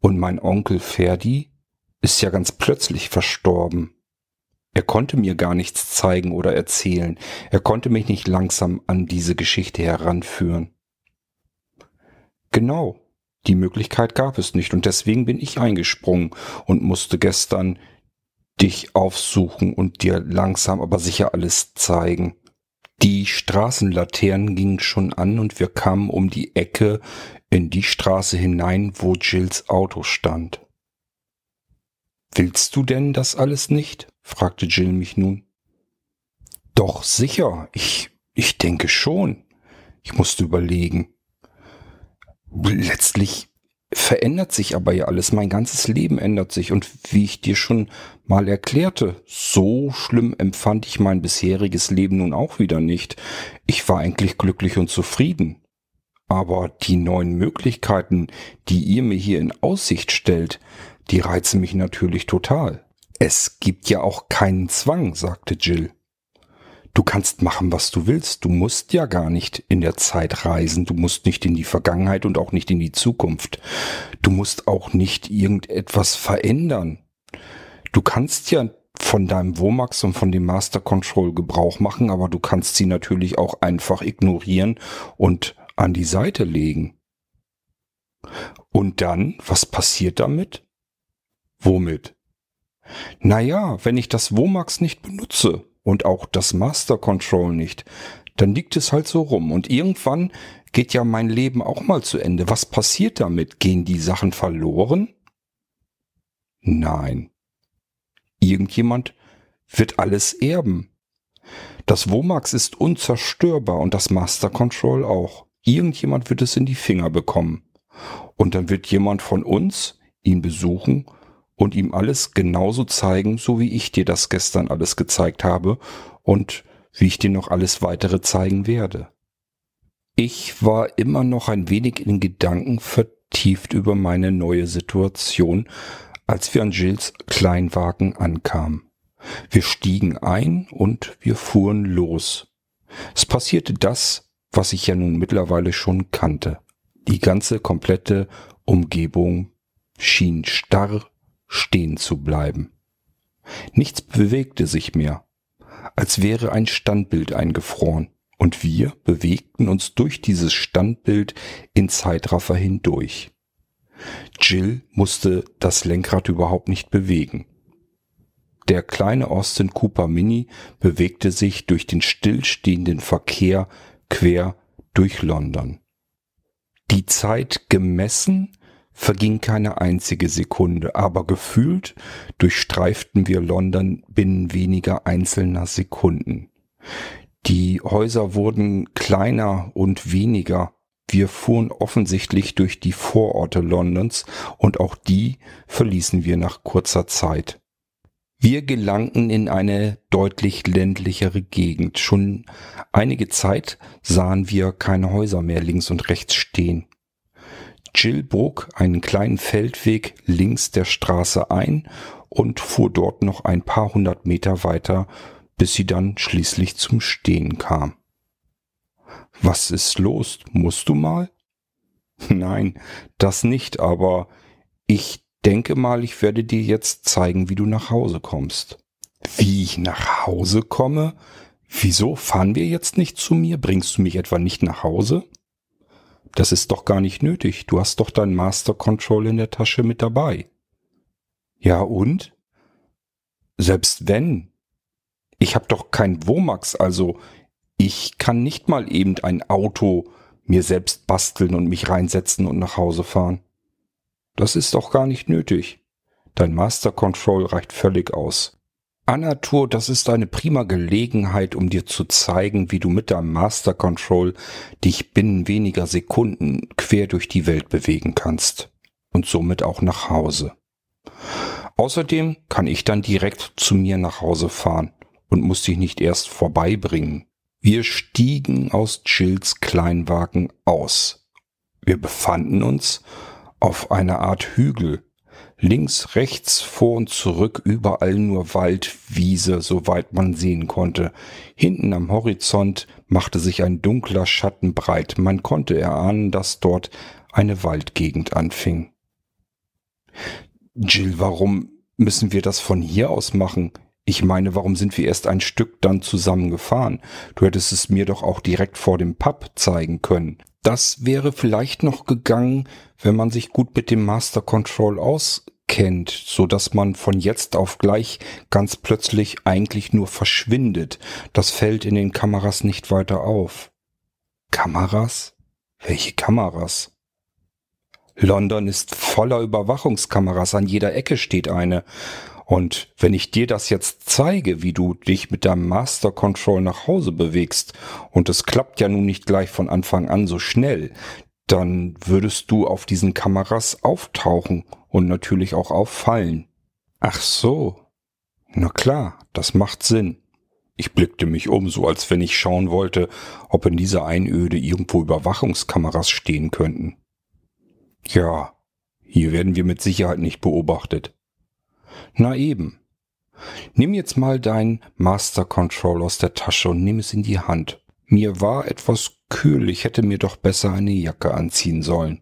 Und mein Onkel Ferdi ist ja ganz plötzlich verstorben. Er konnte mir gar nichts zeigen oder erzählen. Er konnte mich nicht langsam an diese Geschichte heranführen. Genau, die Möglichkeit gab es nicht und deswegen bin ich eingesprungen und musste gestern dich aufsuchen und dir langsam aber sicher alles zeigen. Die Straßenlaternen gingen schon an und wir kamen um die Ecke in die Straße hinein, wo Jills Auto stand. Willst du denn das alles nicht? Fragte Jill mich nun. Doch sicher, ich, ich denke schon. Ich musste überlegen. Letztlich verändert sich aber ja alles. Mein ganzes Leben ändert sich. Und wie ich dir schon mal erklärte, so schlimm empfand ich mein bisheriges Leben nun auch wieder nicht. Ich war eigentlich glücklich und zufrieden. Aber die neuen Möglichkeiten, die ihr mir hier in Aussicht stellt, die reizen mich natürlich total. Es gibt ja auch keinen Zwang, sagte Jill. Du kannst machen, was du willst. Du musst ja gar nicht in der Zeit reisen. Du musst nicht in die Vergangenheit und auch nicht in die Zukunft. Du musst auch nicht irgendetwas verändern. Du kannst ja von deinem Womax und von dem Master Control Gebrauch machen, aber du kannst sie natürlich auch einfach ignorieren und an die Seite legen. Und dann, was passiert damit? Womit? Naja, wenn ich das Womax nicht benutze, und auch das Master Control nicht, dann liegt es halt so rum. Und irgendwann geht ja mein Leben auch mal zu Ende. Was passiert damit? Gehen die Sachen verloren? Nein. Irgendjemand wird alles erben. Das Womax ist unzerstörbar und das Master Control auch. Irgendjemand wird es in die Finger bekommen. Und dann wird jemand von uns ihn besuchen und ihm alles genauso zeigen, so wie ich dir das gestern alles gezeigt habe und wie ich dir noch alles weitere zeigen werde. Ich war immer noch ein wenig in Gedanken vertieft über meine neue Situation, als wir an Jills Kleinwagen ankamen. Wir stiegen ein und wir fuhren los. Es passierte das, was ich ja nun mittlerweile schon kannte. Die ganze komplette Umgebung schien starr stehen zu bleiben. Nichts bewegte sich mehr, als wäre ein Standbild eingefroren, und wir bewegten uns durch dieses Standbild in Zeitraffer hindurch. Jill musste das Lenkrad überhaupt nicht bewegen. Der kleine Austin Cooper Mini bewegte sich durch den stillstehenden Verkehr quer durch London. Die Zeit gemessen verging keine einzige Sekunde, aber gefühlt durchstreiften wir London binnen weniger einzelner Sekunden. Die Häuser wurden kleiner und weniger. Wir fuhren offensichtlich durch die Vororte Londons und auch die verließen wir nach kurzer Zeit. Wir gelangten in eine deutlich ländlichere Gegend. Schon einige Zeit sahen wir keine Häuser mehr links und rechts stehen. Jill bog einen kleinen Feldweg links der Straße ein und fuhr dort noch ein paar hundert Meter weiter, bis sie dann schließlich zum Stehen kam. Was ist los? Musst du mal? Nein, das nicht, aber ich denke mal, ich werde dir jetzt zeigen, wie du nach Hause kommst. Wie ich nach Hause komme? Wieso fahren wir jetzt nicht zu mir? Bringst du mich etwa nicht nach Hause? Das ist doch gar nicht nötig. Du hast doch dein Master Control in der Tasche mit dabei. Ja und? Selbst wenn. Ich hab doch kein Womax, also ich kann nicht mal eben ein Auto mir selbst basteln und mich reinsetzen und nach Hause fahren. Das ist doch gar nicht nötig. Dein Master Control reicht völlig aus. Anatur, das ist eine prima Gelegenheit, um dir zu zeigen, wie du mit deinem Master Control dich binnen weniger Sekunden quer durch die Welt bewegen kannst und somit auch nach Hause. Außerdem kann ich dann direkt zu mir nach Hause fahren und muss dich nicht erst vorbeibringen. Wir stiegen aus Jills Kleinwagen aus. Wir befanden uns auf einer Art Hügel, Links, rechts, vor und zurück, überall nur Wald, Wiese, soweit man sehen konnte. Hinten am Horizont machte sich ein dunkler Schatten breit. Man konnte erahnen, dass dort eine Waldgegend anfing. Jill, warum müssen wir das von hier aus machen? Ich meine, warum sind wir erst ein Stück dann zusammengefahren? Du hättest es mir doch auch direkt vor dem Pub zeigen können. Das wäre vielleicht noch gegangen, wenn man sich gut mit dem Master Control auskennt, so dass man von jetzt auf gleich ganz plötzlich eigentlich nur verschwindet. Das fällt in den Kameras nicht weiter auf. Kameras? Welche Kameras? London ist voller Überwachungskameras, an jeder Ecke steht eine. Und wenn ich dir das jetzt zeige, wie du dich mit deinem Master Control nach Hause bewegst, und es klappt ja nun nicht gleich von Anfang an so schnell, dann würdest du auf diesen Kameras auftauchen und natürlich auch auffallen. Ach so. Na klar, das macht Sinn. Ich blickte mich um, so als wenn ich schauen wollte, ob in dieser Einöde irgendwo Überwachungskameras stehen könnten. Ja, hier werden wir mit Sicherheit nicht beobachtet. Na eben. Nimm jetzt mal dein Master Control aus der Tasche und nimm es in die Hand. Mir war etwas kühl, ich hätte mir doch besser eine Jacke anziehen sollen.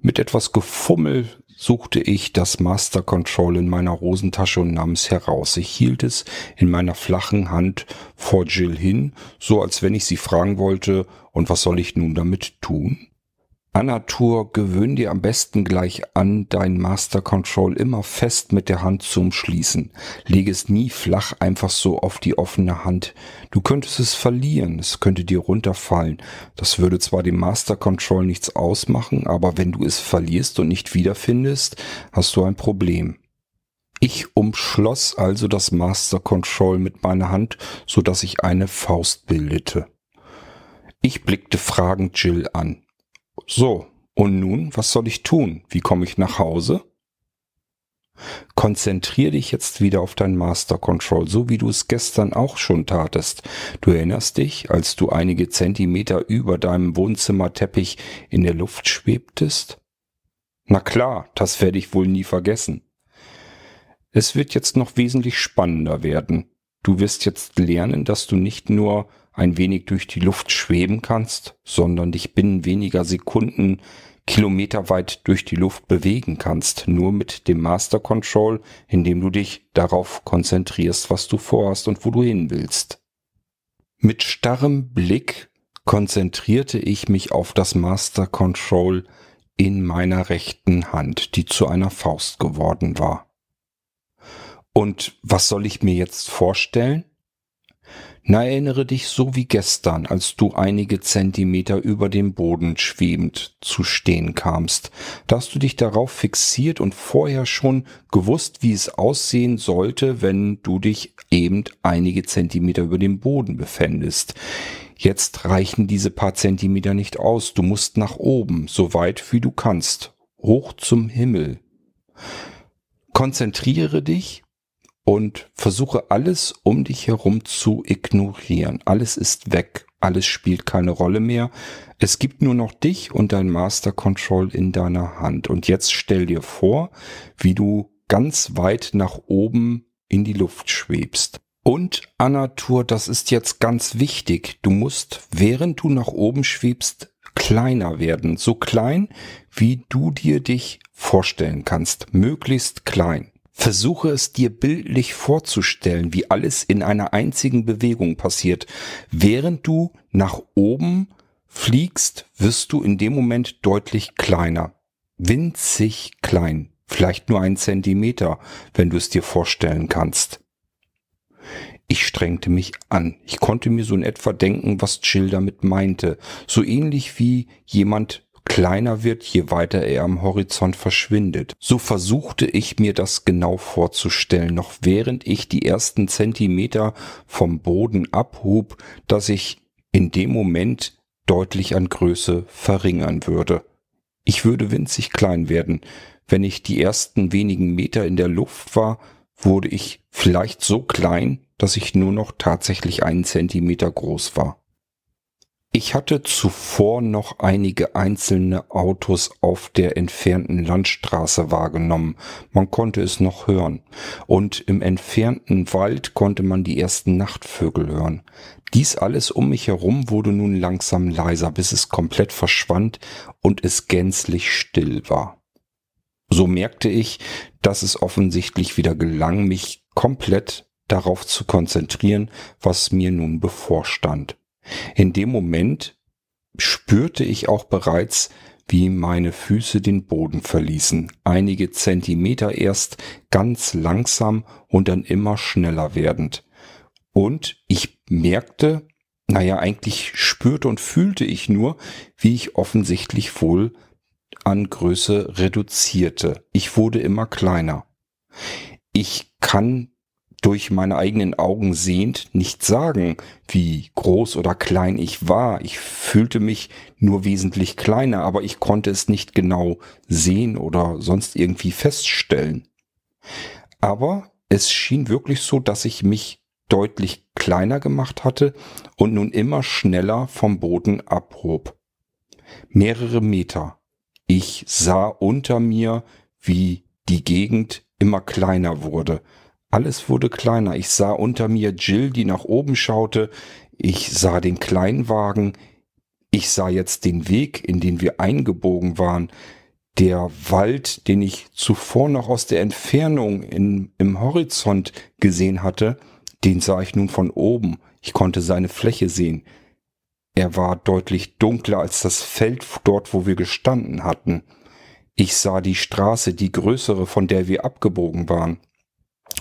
Mit etwas Gefummel suchte ich das Master Control in meiner Hosentasche und nahm es heraus. Ich hielt es in meiner flachen Hand vor Jill hin, so als wenn ich sie fragen wollte, und was soll ich nun damit tun? Anatur, gewöhn dir am besten gleich an, dein Master Control immer fest mit der Hand zu umschließen. Leg es nie flach einfach so auf die offene Hand. Du könntest es verlieren, es könnte dir runterfallen. Das würde zwar dem Master Control nichts ausmachen, aber wenn du es verlierst und nicht wiederfindest, hast du ein Problem. Ich umschloss also das Master Control mit meiner Hand, so dass ich eine Faust bildete. Ich blickte fragend Jill an. So, und nun, was soll ich tun? Wie komme ich nach Hause? Konzentrier dich jetzt wieder auf dein Master Control, so wie du es gestern auch schon tatest. Du erinnerst dich, als du einige Zentimeter über deinem Wohnzimmerteppich in der Luft schwebtest? Na klar, das werde ich wohl nie vergessen. Es wird jetzt noch wesentlich spannender werden. Du wirst jetzt lernen, dass du nicht nur ein wenig durch die Luft schweben kannst, sondern dich binnen weniger Sekunden kilometerweit durch die Luft bewegen kannst, nur mit dem Master Control, indem du dich darauf konzentrierst, was du vorhast und wo du hin willst. Mit starrem Blick konzentrierte ich mich auf das Master Control in meiner rechten Hand, die zu einer Faust geworden war. Und was soll ich mir jetzt vorstellen? Na, erinnere dich so wie gestern, als du einige Zentimeter über dem Boden schwebend zu stehen kamst. Da hast du dich darauf fixiert und vorher schon gewusst, wie es aussehen sollte, wenn du dich eben einige Zentimeter über dem Boden befändest. Jetzt reichen diese paar Zentimeter nicht aus. Du musst nach oben, so weit wie du kannst. Hoch zum Himmel. Konzentriere dich und versuche alles um dich herum zu ignorieren. Alles ist weg, alles spielt keine Rolle mehr. Es gibt nur noch dich und dein Master Control in deiner Hand. Und jetzt stell dir vor, wie du ganz weit nach oben in die Luft schwebst. Und Anatur, das ist jetzt ganz wichtig. Du musst, während du nach oben schwebst, kleiner werden. So klein, wie du dir dich vorstellen kannst. Möglichst klein. Versuche es dir bildlich vorzustellen, wie alles in einer einzigen Bewegung passiert. Während du nach oben fliegst, wirst du in dem Moment deutlich kleiner. Winzig klein. Vielleicht nur ein Zentimeter, wenn du es dir vorstellen kannst. Ich strengte mich an. Ich konnte mir so in etwa denken, was Jill damit meinte. So ähnlich wie jemand kleiner wird, je weiter er am Horizont verschwindet. So versuchte ich mir das genau vorzustellen, noch während ich die ersten Zentimeter vom Boden abhub, dass ich in dem Moment deutlich an Größe verringern würde. Ich würde winzig klein werden. Wenn ich die ersten wenigen Meter in der Luft war, wurde ich vielleicht so klein, dass ich nur noch tatsächlich einen Zentimeter groß war. Ich hatte zuvor noch einige einzelne Autos auf der entfernten Landstraße wahrgenommen. Man konnte es noch hören. Und im entfernten Wald konnte man die ersten Nachtvögel hören. Dies alles um mich herum wurde nun langsam leiser, bis es komplett verschwand und es gänzlich still war. So merkte ich, dass es offensichtlich wieder gelang, mich komplett darauf zu konzentrieren, was mir nun bevorstand. In dem Moment spürte ich auch bereits, wie meine Füße den Boden verließen, einige Zentimeter erst ganz langsam und dann immer schneller werdend. Und ich merkte, naja, eigentlich spürte und fühlte ich nur, wie ich offensichtlich wohl an Größe reduzierte. Ich wurde immer kleiner. Ich kann durch meine eigenen Augen sehend nicht sagen, wie groß oder klein ich war. Ich fühlte mich nur wesentlich kleiner, aber ich konnte es nicht genau sehen oder sonst irgendwie feststellen. Aber es schien wirklich so, dass ich mich deutlich kleiner gemacht hatte und nun immer schneller vom Boden abhob. Mehrere Meter. Ich sah unter mir, wie die Gegend immer kleiner wurde. Alles wurde kleiner. Ich sah unter mir Jill, die nach oben schaute. Ich sah den Kleinwagen. Ich sah jetzt den Weg, in den wir eingebogen waren. Der Wald, den ich zuvor noch aus der Entfernung in, im Horizont gesehen hatte, den sah ich nun von oben. Ich konnte seine Fläche sehen. Er war deutlich dunkler als das Feld dort, wo wir gestanden hatten. Ich sah die Straße, die größere, von der wir abgebogen waren.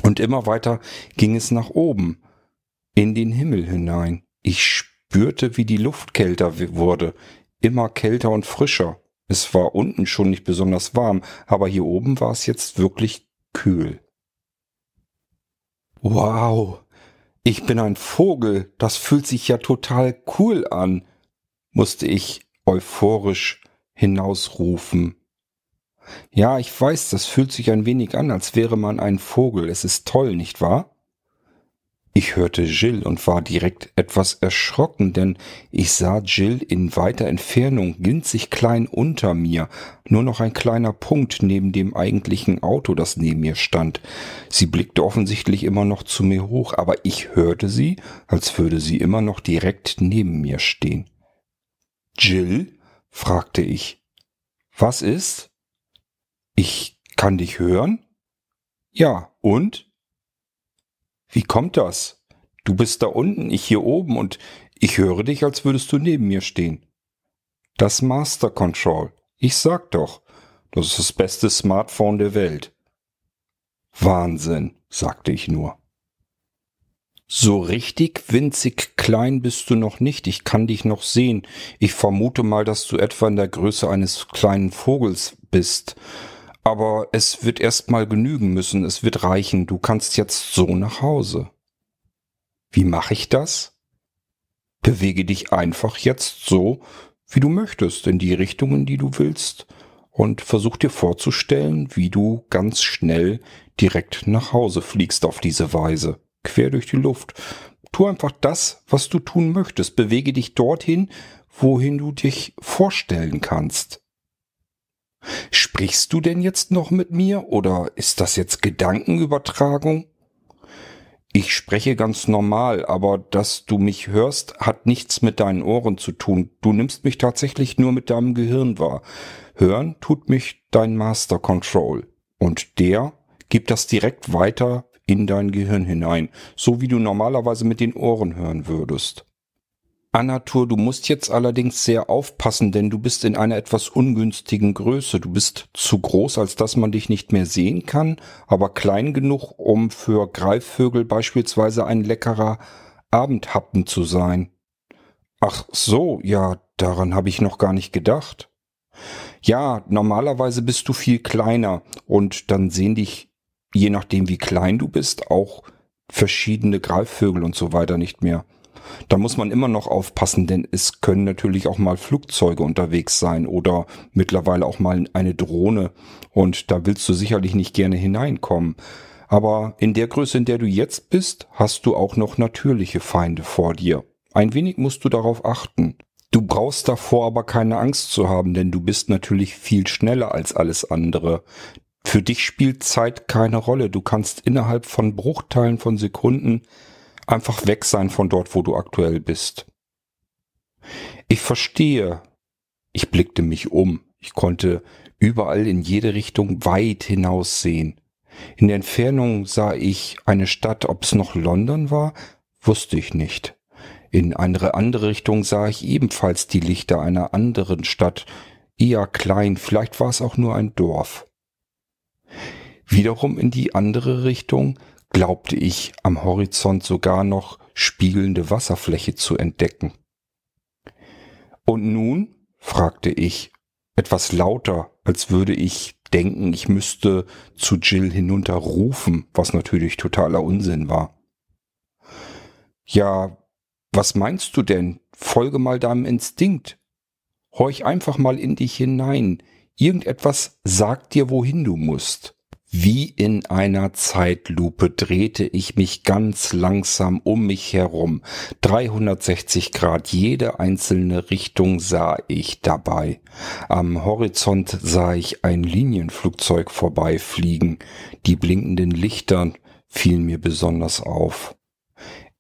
Und immer weiter ging es nach oben, in den Himmel hinein. Ich spürte, wie die Luft kälter wurde, immer kälter und frischer. Es war unten schon nicht besonders warm, aber hier oben war es jetzt wirklich kühl. Wow, ich bin ein Vogel, das fühlt sich ja total cool an, musste ich euphorisch hinausrufen. Ja, ich weiß, das fühlt sich ein wenig an, als wäre man ein Vogel. Es ist toll, nicht wahr? Ich hörte Jill und war direkt etwas erschrocken, denn ich sah Jill in weiter Entfernung winzig klein unter mir, nur noch ein kleiner Punkt neben dem eigentlichen Auto, das neben mir stand. Sie blickte offensichtlich immer noch zu mir hoch, aber ich hörte sie, als würde sie immer noch direkt neben mir stehen. Jill? fragte ich. Was ist? Ich kann dich hören? Ja, und? Wie kommt das? Du bist da unten, ich hier oben und ich höre dich, als würdest du neben mir stehen. Das Master Control. Ich sag doch, das ist das beste Smartphone der Welt. Wahnsinn, sagte ich nur. So richtig winzig klein bist du noch nicht. Ich kann dich noch sehen. Ich vermute mal, dass du etwa in der Größe eines kleinen Vogels bist. Aber es wird erst mal genügen müssen, es wird reichen, du kannst jetzt so nach Hause. Wie mache ich das? Bewege dich einfach jetzt so, wie du möchtest, in die Richtungen, die du willst, und versuch dir vorzustellen, wie du ganz schnell direkt nach Hause fliegst auf diese Weise, quer durch die Luft. Tu einfach das, was du tun möchtest, bewege dich dorthin, wohin du dich vorstellen kannst. Sprichst du denn jetzt noch mit mir oder ist das jetzt Gedankenübertragung? Ich spreche ganz normal, aber dass du mich hörst, hat nichts mit deinen Ohren zu tun. Du nimmst mich tatsächlich nur mit deinem Gehirn wahr. Hören tut mich dein Master Control. Und der gibt das direkt weiter in dein Gehirn hinein, so wie du normalerweise mit den Ohren hören würdest. Anatur, du musst jetzt allerdings sehr aufpassen, denn du bist in einer etwas ungünstigen Größe. Du bist zu groß, als dass man dich nicht mehr sehen kann, aber klein genug, um für Greifvögel beispielsweise ein leckerer Abendhappen zu sein. Ach so, ja, daran habe ich noch gar nicht gedacht. Ja, normalerweise bist du viel kleiner und dann sehen dich, je nachdem wie klein du bist, auch verschiedene Greifvögel und so weiter nicht mehr. Da muss man immer noch aufpassen, denn es können natürlich auch mal Flugzeuge unterwegs sein oder mittlerweile auch mal eine Drohne und da willst du sicherlich nicht gerne hineinkommen. Aber in der Größe, in der du jetzt bist, hast du auch noch natürliche Feinde vor dir. Ein wenig musst du darauf achten. Du brauchst davor aber keine Angst zu haben, denn du bist natürlich viel schneller als alles andere. Für dich spielt Zeit keine Rolle. Du kannst innerhalb von Bruchteilen von Sekunden einfach weg sein von dort, wo du aktuell bist. Ich verstehe. Ich blickte mich um. Ich konnte überall in jede Richtung weit hinaus sehen. In der Entfernung sah ich eine Stadt, ob es noch London war, wusste ich nicht. In eine andere Richtung sah ich ebenfalls die Lichter einer anderen Stadt, eher klein, vielleicht war es auch nur ein Dorf. Wiederum in die andere Richtung glaubte ich am Horizont sogar noch spiegelnde Wasserfläche zu entdecken. Und nun? fragte ich, etwas lauter, als würde ich denken, ich müsste zu Jill hinunterrufen, was natürlich totaler Unsinn war. Ja, was meinst du denn? Folge mal deinem Instinkt. Horch einfach mal in dich hinein. Irgendetwas sagt dir, wohin du musst. Wie in einer Zeitlupe drehte ich mich ganz langsam um mich herum. 360 Grad, jede einzelne Richtung sah ich dabei. Am Horizont sah ich ein Linienflugzeug vorbeifliegen. Die blinkenden Lichter fielen mir besonders auf.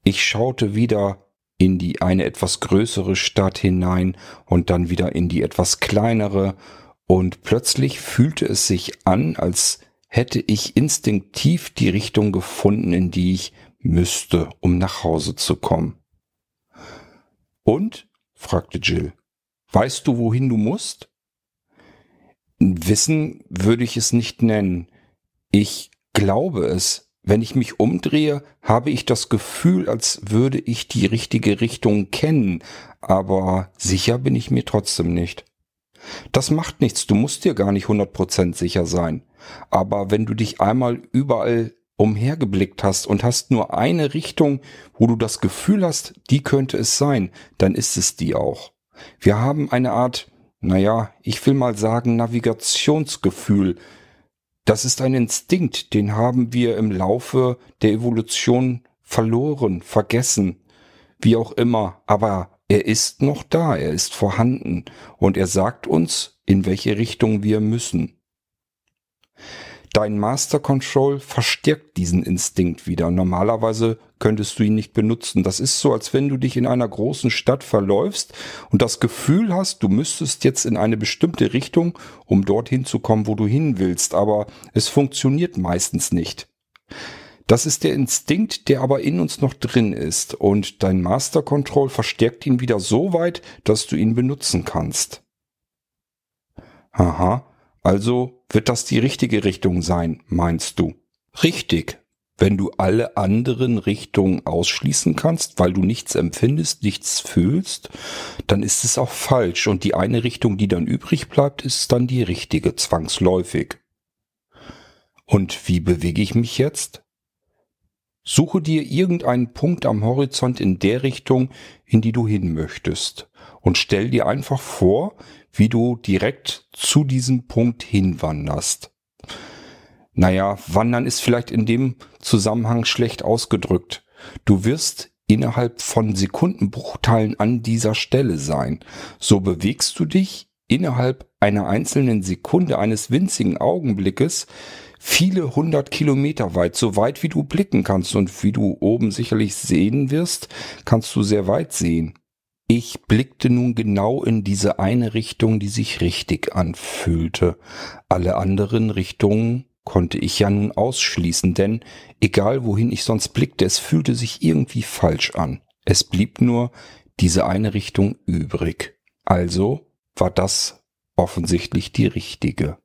Ich schaute wieder in die eine etwas größere Stadt hinein und dann wieder in die etwas kleinere, und plötzlich fühlte es sich an, als hätte ich instinktiv die Richtung gefunden, in die ich müsste, um nach Hause zu kommen. Und? fragte Jill. Weißt du, wohin du musst? Wissen würde ich es nicht nennen. Ich glaube es. Wenn ich mich umdrehe, habe ich das Gefühl, als würde ich die richtige Richtung kennen, aber sicher bin ich mir trotzdem nicht. Das macht nichts, du musst dir gar nicht 100% sicher sein. Aber wenn du dich einmal überall umhergeblickt hast und hast nur eine Richtung, wo du das Gefühl hast, die könnte es sein, dann ist es die auch. Wir haben eine Art, naja, ich will mal sagen, Navigationsgefühl. Das ist ein Instinkt, den haben wir im Laufe der Evolution verloren, vergessen, wie auch immer, aber er ist noch da, er ist vorhanden und er sagt uns, in welche Richtung wir müssen. Dein Master Control verstärkt diesen Instinkt wieder. Normalerweise könntest du ihn nicht benutzen. Das ist so, als wenn du dich in einer großen Stadt verläufst und das Gefühl hast, du müsstest jetzt in eine bestimmte Richtung, um dorthin zu kommen, wo du hin willst. Aber es funktioniert meistens nicht. Das ist der Instinkt, der aber in uns noch drin ist. Und dein Master Control verstärkt ihn wieder so weit, dass du ihn benutzen kannst. Aha. Also wird das die richtige Richtung sein, meinst du? Richtig. Wenn du alle anderen Richtungen ausschließen kannst, weil du nichts empfindest, nichts fühlst, dann ist es auch falsch. Und die eine Richtung, die dann übrig bleibt, ist dann die richtige, zwangsläufig. Und wie bewege ich mich jetzt? Suche dir irgendeinen Punkt am Horizont in der Richtung, in die du hin möchtest. Und stell dir einfach vor, wie du direkt zu diesem Punkt hinwanderst. Naja, wandern ist vielleicht in dem Zusammenhang schlecht ausgedrückt. Du wirst innerhalb von Sekundenbruchteilen an dieser Stelle sein. So bewegst du dich innerhalb einer einzelnen Sekunde eines winzigen Augenblickes viele hundert Kilometer weit, so weit wie du blicken kannst und wie du oben sicherlich sehen wirst, kannst du sehr weit sehen. Ich blickte nun genau in diese eine Richtung, die sich richtig anfühlte. Alle anderen Richtungen konnte ich ja nun ausschließen, denn egal wohin ich sonst blickte, es fühlte sich irgendwie falsch an. Es blieb nur diese eine Richtung übrig. Also war das offensichtlich die richtige.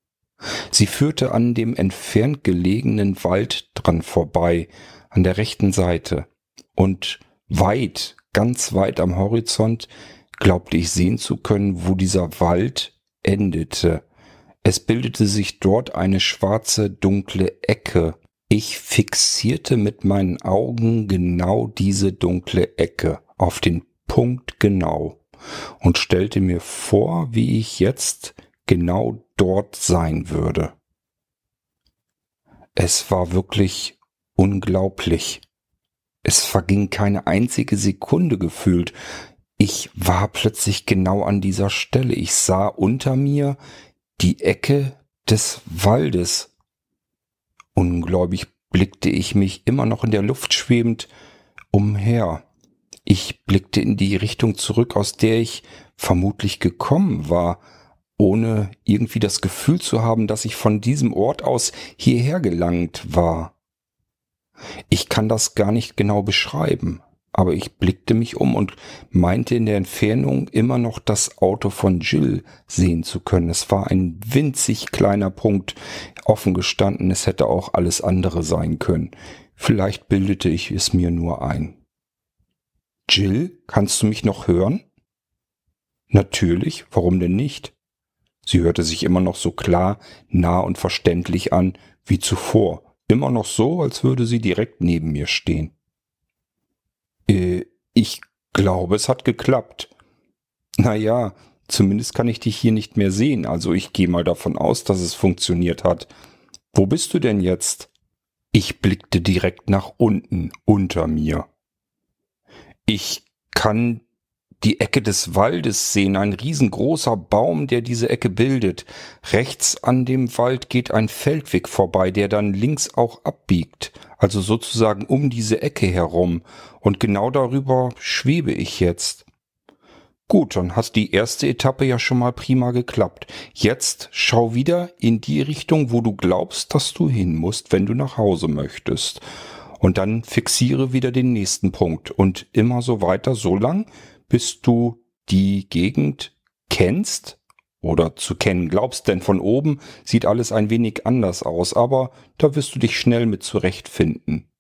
Sie führte an dem entfernt gelegenen Wald dran vorbei, an der rechten Seite. Und weit ganz weit am Horizont glaubte ich sehen zu können, wo dieser Wald endete. Es bildete sich dort eine schwarze, dunkle Ecke. Ich fixierte mit meinen Augen genau diese dunkle Ecke, auf den Punkt genau, und stellte mir vor, wie ich jetzt genau dort sein würde. Es war wirklich unglaublich. Es verging keine einzige Sekunde gefühlt. Ich war plötzlich genau an dieser Stelle. Ich sah unter mir die Ecke des Waldes. Ungläubig blickte ich mich immer noch in der Luft schwebend umher. Ich blickte in die Richtung zurück, aus der ich vermutlich gekommen war, ohne irgendwie das Gefühl zu haben, dass ich von diesem Ort aus hierher gelangt war. Ich kann das gar nicht genau beschreiben, aber ich blickte mich um und meinte in der Entfernung immer noch das Auto von Jill sehen zu können. Es war ein winzig kleiner Punkt, offen gestanden, es hätte auch alles andere sein können. Vielleicht bildete ich es mir nur ein. Jill, kannst du mich noch hören? Natürlich, warum denn nicht? Sie hörte sich immer noch so klar, nah und verständlich an wie zuvor, immer noch so, als würde sie direkt neben mir stehen. Äh, ich glaube, es hat geklappt. Na ja, zumindest kann ich dich hier nicht mehr sehen, also ich gehe mal davon aus, dass es funktioniert hat. Wo bist du denn jetzt? Ich blickte direkt nach unten, unter mir. Ich kann die Ecke des Waldes sehen, ein riesengroßer Baum, der diese Ecke bildet. Rechts an dem Wald geht ein Feldweg vorbei, der dann links auch abbiegt, also sozusagen um diese Ecke herum, und genau darüber schwebe ich jetzt. Gut, dann hat die erste Etappe ja schon mal prima geklappt. Jetzt schau wieder in die Richtung, wo du glaubst, dass du hin musst, wenn du nach Hause möchtest. Und dann fixiere wieder den nächsten Punkt und immer so weiter, so lang, bis du die Gegend kennst oder zu kennen glaubst, denn von oben sieht alles ein wenig anders aus, aber da wirst du dich schnell mit zurechtfinden.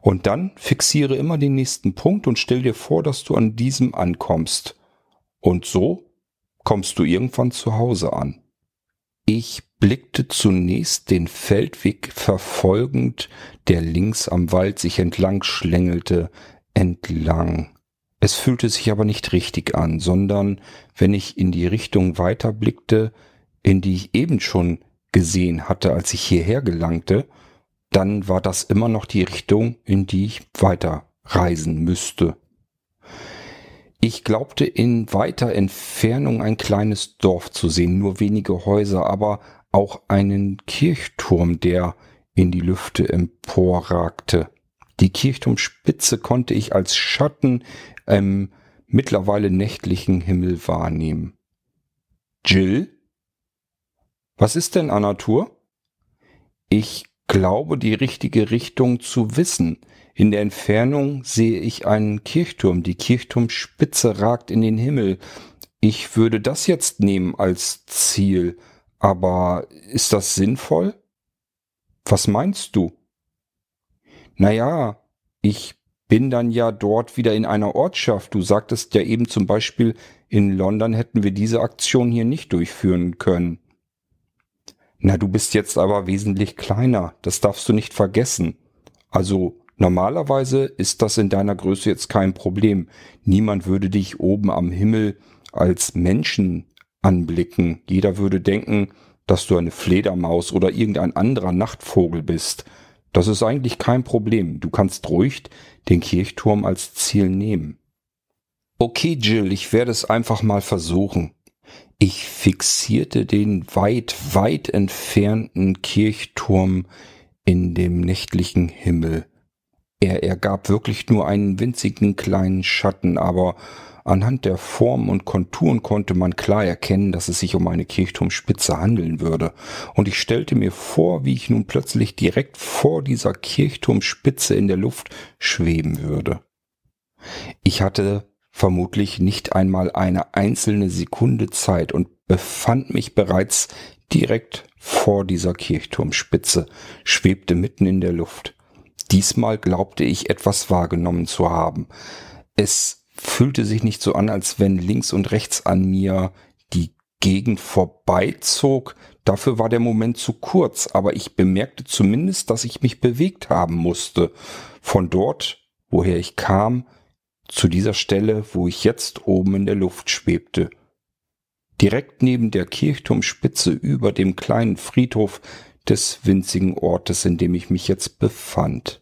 Und dann fixiere immer den nächsten Punkt und stell dir vor, dass du an diesem ankommst. Und so kommst du irgendwann zu Hause an. Ich blickte zunächst den Feldweg verfolgend, der links am Wald sich entlang schlängelte, entlang. Es fühlte sich aber nicht richtig an, sondern wenn ich in die Richtung weiterblickte, in die ich eben schon gesehen hatte, als ich hierher gelangte, dann war das immer noch die Richtung, in die ich weiter reisen müsste. Ich glaubte in weiter Entfernung ein kleines Dorf zu sehen, nur wenige Häuser, aber auch einen Kirchturm, der in die Lüfte emporragte. Die Kirchturmspitze konnte ich als Schatten im mittlerweile nächtlichen Himmel wahrnehmen. Jill? Was ist denn Anatur? Ich glaube, die richtige Richtung zu wissen. In der Entfernung sehe ich einen Kirchturm. Die Kirchturmspitze ragt in den Himmel. Ich würde das jetzt nehmen als Ziel. Aber ist das sinnvoll? Was meinst du? Naja, ich bin dann ja dort wieder in einer Ortschaft. Du sagtest ja eben zum Beispiel, in London hätten wir diese Aktion hier nicht durchführen können. Na, du bist jetzt aber wesentlich kleiner. Das darfst du nicht vergessen. Also normalerweise ist das in deiner Größe jetzt kein Problem. Niemand würde dich oben am Himmel als Menschen anblicken. Jeder würde denken, dass du eine Fledermaus oder irgendein anderer Nachtvogel bist. Das ist eigentlich kein Problem. Du kannst ruhig den Kirchturm als Ziel nehmen. Okay, Jill, ich werde es einfach mal versuchen. Ich fixierte den weit, weit entfernten Kirchturm in dem nächtlichen Himmel. Er ergab wirklich nur einen winzigen kleinen Schatten, aber Anhand der Form und Konturen konnte man klar erkennen, dass es sich um eine Kirchturmspitze handeln würde, und ich stellte mir vor, wie ich nun plötzlich direkt vor dieser Kirchturmspitze in der Luft schweben würde. Ich hatte vermutlich nicht einmal eine einzelne Sekunde Zeit und befand mich bereits direkt vor dieser Kirchturmspitze, schwebte mitten in der Luft. Diesmal glaubte ich etwas wahrgenommen zu haben. Es fühlte sich nicht so an, als wenn links und rechts an mir die Gegend vorbeizog. Dafür war der Moment zu kurz, aber ich bemerkte zumindest, dass ich mich bewegt haben musste. Von dort, woher ich kam, zu dieser Stelle, wo ich jetzt oben in der Luft schwebte. Direkt neben der Kirchturmspitze über dem kleinen Friedhof des winzigen Ortes, in dem ich mich jetzt befand.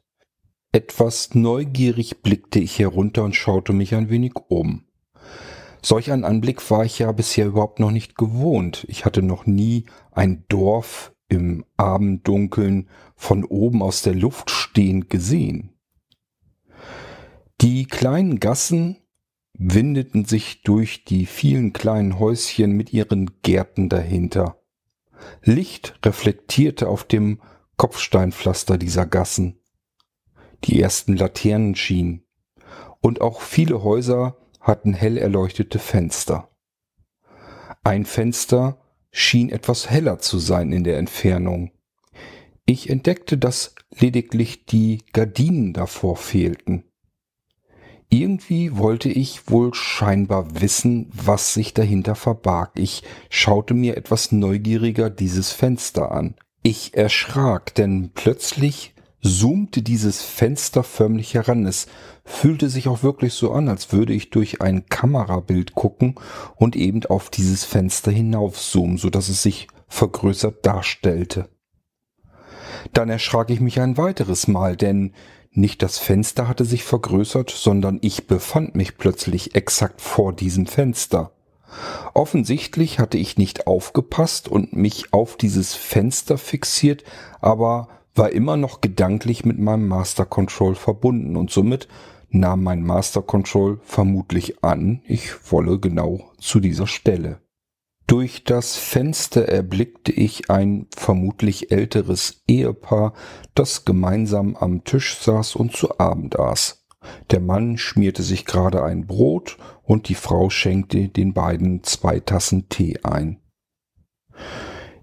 Etwas neugierig blickte ich herunter und schaute mich ein wenig um. Solch einen Anblick war ich ja bisher überhaupt noch nicht gewohnt. Ich hatte noch nie ein Dorf im Abenddunkeln von oben aus der Luft stehend gesehen. Die kleinen Gassen windeten sich durch die vielen kleinen Häuschen mit ihren Gärten dahinter. Licht reflektierte auf dem Kopfsteinpflaster dieser Gassen. Die ersten Laternen schienen. Und auch viele Häuser hatten hell erleuchtete Fenster. Ein Fenster schien etwas heller zu sein in der Entfernung. Ich entdeckte, dass lediglich die Gardinen davor fehlten. Irgendwie wollte ich wohl scheinbar wissen, was sich dahinter verbarg. Ich schaute mir etwas neugieriger dieses Fenster an. Ich erschrak, denn plötzlich zoomte dieses Fenster förmlich heran. Es fühlte sich auch wirklich so an, als würde ich durch ein Kamerabild gucken und eben auf dieses Fenster hinaufzoomen, so dass es sich vergrößert darstellte. Dann erschrak ich mich ein weiteres Mal, denn nicht das Fenster hatte sich vergrößert, sondern ich befand mich plötzlich exakt vor diesem Fenster. Offensichtlich hatte ich nicht aufgepasst und mich auf dieses Fenster fixiert, aber war immer noch gedanklich mit meinem Master Control verbunden und somit nahm mein Master Control vermutlich an, ich wolle genau zu dieser Stelle. Durch das Fenster erblickte ich ein vermutlich älteres Ehepaar, das gemeinsam am Tisch saß und zu Abend aß. Der Mann schmierte sich gerade ein Brot und die Frau schenkte den beiden zwei Tassen Tee ein.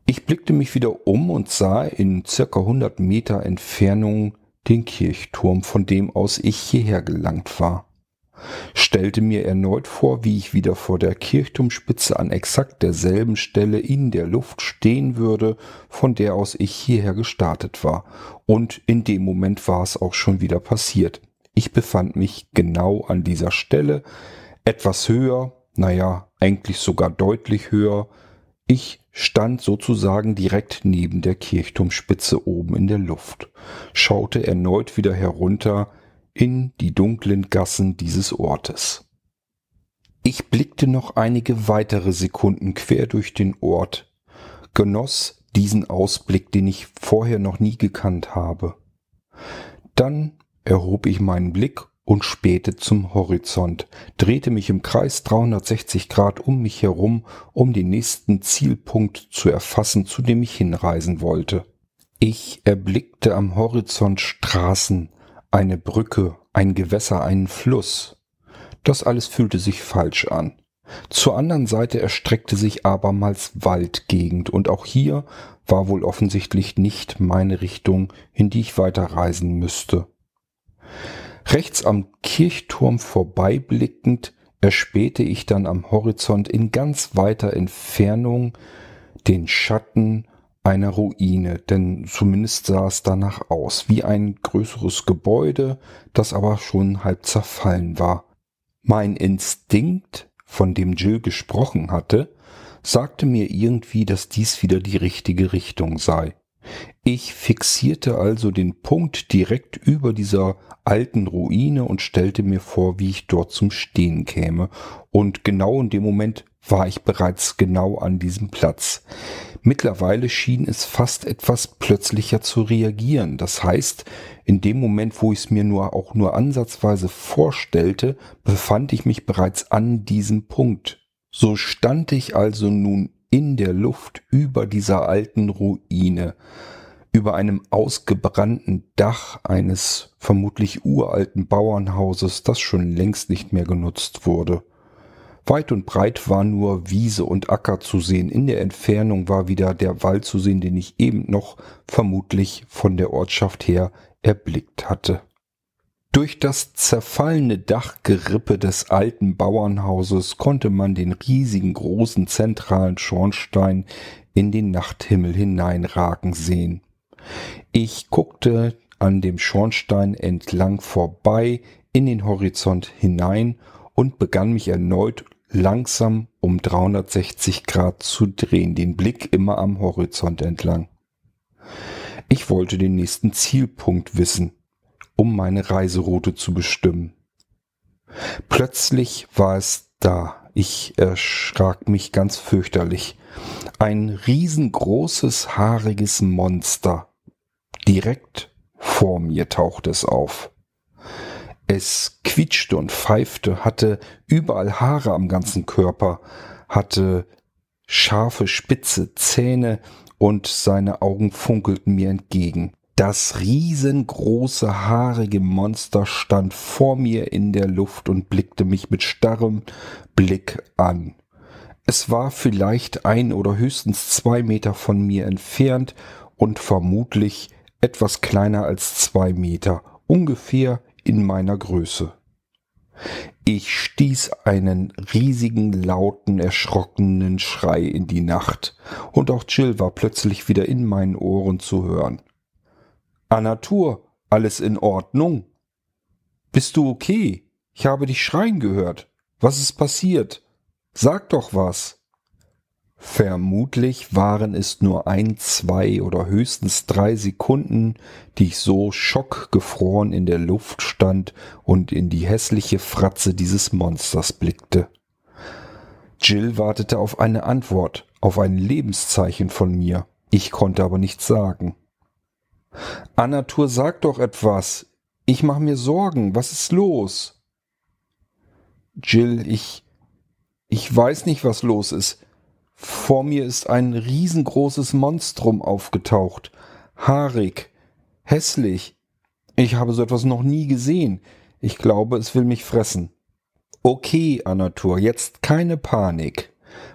Ich blickte mich wieder um und sah in circa 100 Meter Entfernung den Kirchturm, von dem aus ich hierher gelangt war stellte mir erneut vor, wie ich wieder vor der Kirchturmspitze an exakt derselben Stelle in der Luft stehen würde, von der aus ich hierher gestartet war. Und in dem Moment war es auch schon wieder passiert. Ich befand mich genau an dieser Stelle, etwas höher, naja, eigentlich sogar deutlich höher. Ich stand sozusagen direkt neben der Kirchturmspitze oben in der Luft, schaute erneut wieder herunter, in die dunklen Gassen dieses Ortes. Ich blickte noch einige weitere Sekunden quer durch den Ort, genoss diesen Ausblick, den ich vorher noch nie gekannt habe. Dann erhob ich meinen Blick und spähte zum Horizont, drehte mich im Kreis 360 Grad um mich herum, um den nächsten Zielpunkt zu erfassen, zu dem ich hinreisen wollte. Ich erblickte am Horizont Straßen, eine Brücke, ein Gewässer, einen Fluss. Das alles fühlte sich falsch an. Zur anderen Seite erstreckte sich abermals Waldgegend, und auch hier war wohl offensichtlich nicht meine Richtung, in die ich weiterreisen müsste. Rechts am Kirchturm vorbeiblickend erspähte ich dann am Horizont in ganz weiter Entfernung den Schatten einer Ruine, denn zumindest sah es danach aus, wie ein größeres Gebäude, das aber schon halb zerfallen war. Mein Instinkt, von dem Jill gesprochen hatte, sagte mir irgendwie, dass dies wieder die richtige Richtung sei. Ich fixierte also den Punkt direkt über dieser alten Ruine und stellte mir vor, wie ich dort zum Stehen käme. Und genau in dem Moment war ich bereits genau an diesem Platz. Mittlerweile schien es fast etwas plötzlicher zu reagieren. Das heißt, in dem Moment, wo ich es mir nur auch nur ansatzweise vorstellte, befand ich mich bereits an diesem Punkt. So stand ich also nun in der Luft über dieser alten Ruine, über einem ausgebrannten Dach eines vermutlich uralten Bauernhauses, das schon längst nicht mehr genutzt wurde. Weit und breit war nur Wiese und Acker zu sehen. In der Entfernung war wieder der Wald zu sehen, den ich eben noch vermutlich von der Ortschaft her erblickt hatte. Durch das zerfallene Dachgerippe des alten Bauernhauses konnte man den riesigen großen zentralen Schornstein in den Nachthimmel hineinragen sehen. Ich guckte an dem Schornstein entlang vorbei in den Horizont hinein und begann mich erneut langsam um 360 Grad zu drehen, den Blick immer am Horizont entlang. Ich wollte den nächsten Zielpunkt wissen, um meine Reiseroute zu bestimmen. Plötzlich war es da. Ich erschrak mich ganz fürchterlich. Ein riesengroßes, haariges Monster. Direkt vor mir tauchte es auf. Es quietschte und pfeifte, hatte überall Haare am ganzen Körper, hatte scharfe, spitze Zähne und seine Augen funkelten mir entgegen. Das riesengroße, haarige Monster stand vor mir in der Luft und blickte mich mit starrem Blick an. Es war vielleicht ein oder höchstens zwei Meter von mir entfernt und vermutlich etwas kleiner als zwei Meter, ungefähr in meiner Größe. Ich stieß einen riesigen, lauten, erschrockenen Schrei in die Nacht, und auch Jill war plötzlich wieder in meinen Ohren zu hören. Anatur, alles in Ordnung? Bist du okay? Ich habe dich schreien gehört. Was ist passiert? Sag doch was. Vermutlich waren es nur ein, zwei oder höchstens drei Sekunden, die ich so schockgefroren in der Luft stand und in die hässliche Fratze dieses Monsters blickte. Jill wartete auf eine Antwort, auf ein Lebenszeichen von mir. Ich konnte aber nichts sagen. Anatur, sag doch etwas. Ich mach mir Sorgen. Was ist los? Jill, ich. Ich weiß nicht, was los ist. Vor mir ist ein riesengroßes Monstrum aufgetaucht. Haarig. Hässlich. Ich habe so etwas noch nie gesehen. Ich glaube, es will mich fressen. Okay, Anatur, jetzt keine Panik.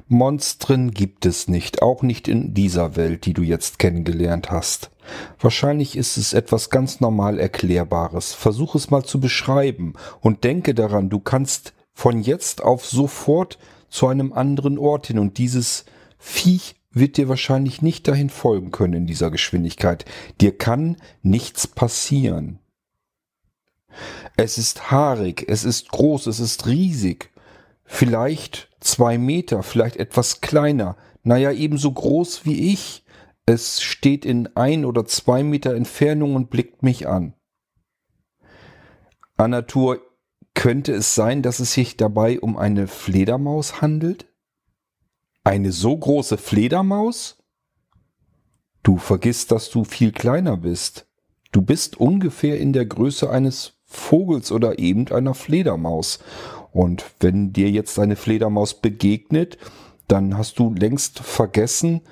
Monstren gibt es nicht, auch nicht in dieser Welt, die du jetzt kennengelernt hast. Wahrscheinlich ist es etwas ganz normal Erklärbares. Versuch es mal zu beschreiben und denke daran, du kannst von jetzt auf sofort zu einem anderen Ort hin und dieses Viech wird dir wahrscheinlich nicht dahin folgen können in dieser Geschwindigkeit. Dir kann nichts passieren. Es ist haarig, es ist groß, es ist riesig. Vielleicht zwei Meter, vielleicht etwas kleiner. Naja, ebenso groß wie ich. Es steht in ein oder zwei Meter Entfernung und blickt mich an. Anatur, könnte es sein, dass es sich dabei um eine Fledermaus handelt? Eine so große Fledermaus? Du vergisst, dass du viel kleiner bist. Du bist ungefähr in der Größe eines Vogels oder eben einer Fledermaus. Und wenn dir jetzt eine Fledermaus begegnet, dann hast du längst vergessen,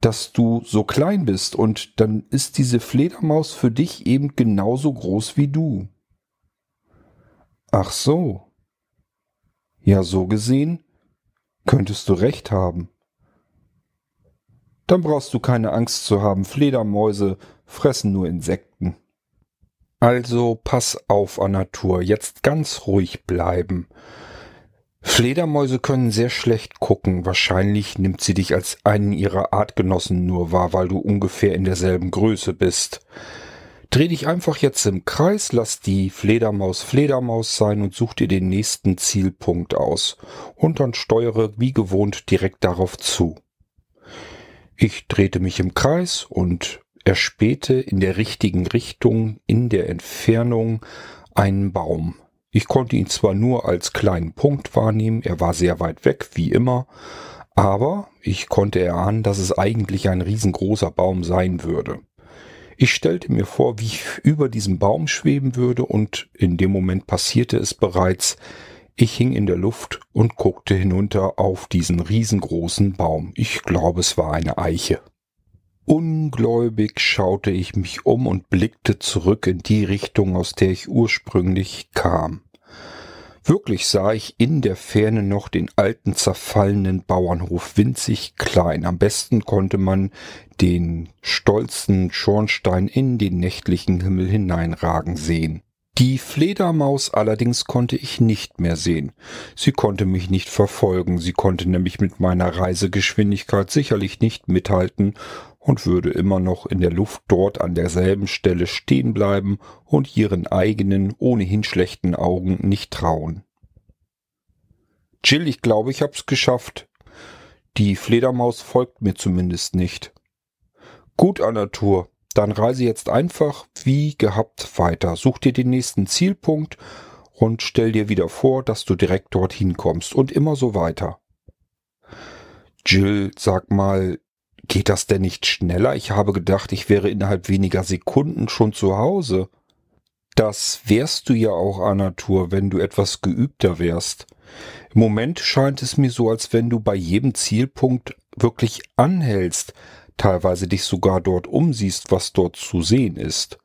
dass du so klein bist und dann ist diese Fledermaus für dich eben genauso groß wie du. Ach so. Ja, so gesehen könntest du recht haben. Dann brauchst du keine Angst zu haben, Fledermäuse fressen nur Insekten. Also pass auf, Natur, jetzt ganz ruhig bleiben. Fledermäuse können sehr schlecht gucken. Wahrscheinlich nimmt sie dich als einen ihrer Artgenossen nur wahr, weil du ungefähr in derselben Größe bist. Dreh dich einfach jetzt im Kreis, lass die Fledermaus Fledermaus sein und such dir den nächsten Zielpunkt aus. Und dann steuere wie gewohnt direkt darauf zu. Ich drehte mich im Kreis und erspähte in der richtigen Richtung, in der Entfernung, einen Baum. Ich konnte ihn zwar nur als kleinen Punkt wahrnehmen, er war sehr weit weg, wie immer, aber ich konnte erahnen, dass es eigentlich ein riesengroßer Baum sein würde. Ich stellte mir vor, wie ich über diesem Baum schweben würde und in dem Moment passierte es bereits. Ich hing in der Luft und guckte hinunter auf diesen riesengroßen Baum. Ich glaube, es war eine Eiche. Ungläubig schaute ich mich um und blickte zurück in die Richtung, aus der ich ursprünglich kam. Wirklich sah ich in der Ferne noch den alten zerfallenen Bauernhof winzig klein. Am besten konnte man den stolzen Schornstein in den nächtlichen Himmel hineinragen sehen. Die Fledermaus allerdings konnte ich nicht mehr sehen. Sie konnte mich nicht verfolgen, sie konnte nämlich mit meiner Reisegeschwindigkeit sicherlich nicht mithalten und würde immer noch in der Luft dort an derselben Stelle stehen bleiben und ihren eigenen, ohnehin schlechten Augen nicht trauen. Jill, ich glaube, ich hab's geschafft. Die Fledermaus folgt mir zumindest nicht. Gut, Anatur, dann reise jetzt einfach wie gehabt weiter. Such dir den nächsten Zielpunkt und stell dir wieder vor, dass du direkt dorthin kommst und immer so weiter. Jill, sag mal, Geht das denn nicht schneller? Ich habe gedacht, ich wäre innerhalb weniger Sekunden schon zu Hause. Das wärst du ja auch, Anatur, wenn du etwas geübter wärst. Im Moment scheint es mir so, als wenn du bei jedem Zielpunkt wirklich anhältst, teilweise dich sogar dort umsiehst, was dort zu sehen ist.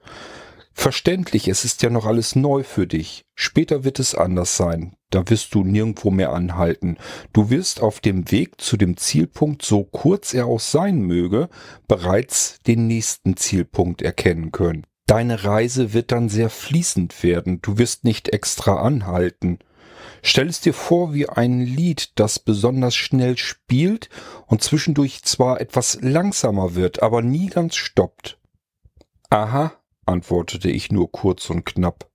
Verständlich, es ist ja noch alles neu für dich. Später wird es anders sein. Da wirst du nirgendwo mehr anhalten. Du wirst auf dem Weg zu dem Zielpunkt, so kurz er auch sein möge, bereits den nächsten Zielpunkt erkennen können. Deine Reise wird dann sehr fließend werden. Du wirst nicht extra anhalten. Stell es dir vor wie ein Lied, das besonders schnell spielt und zwischendurch zwar etwas langsamer wird, aber nie ganz stoppt. Aha, antwortete ich nur kurz und knapp.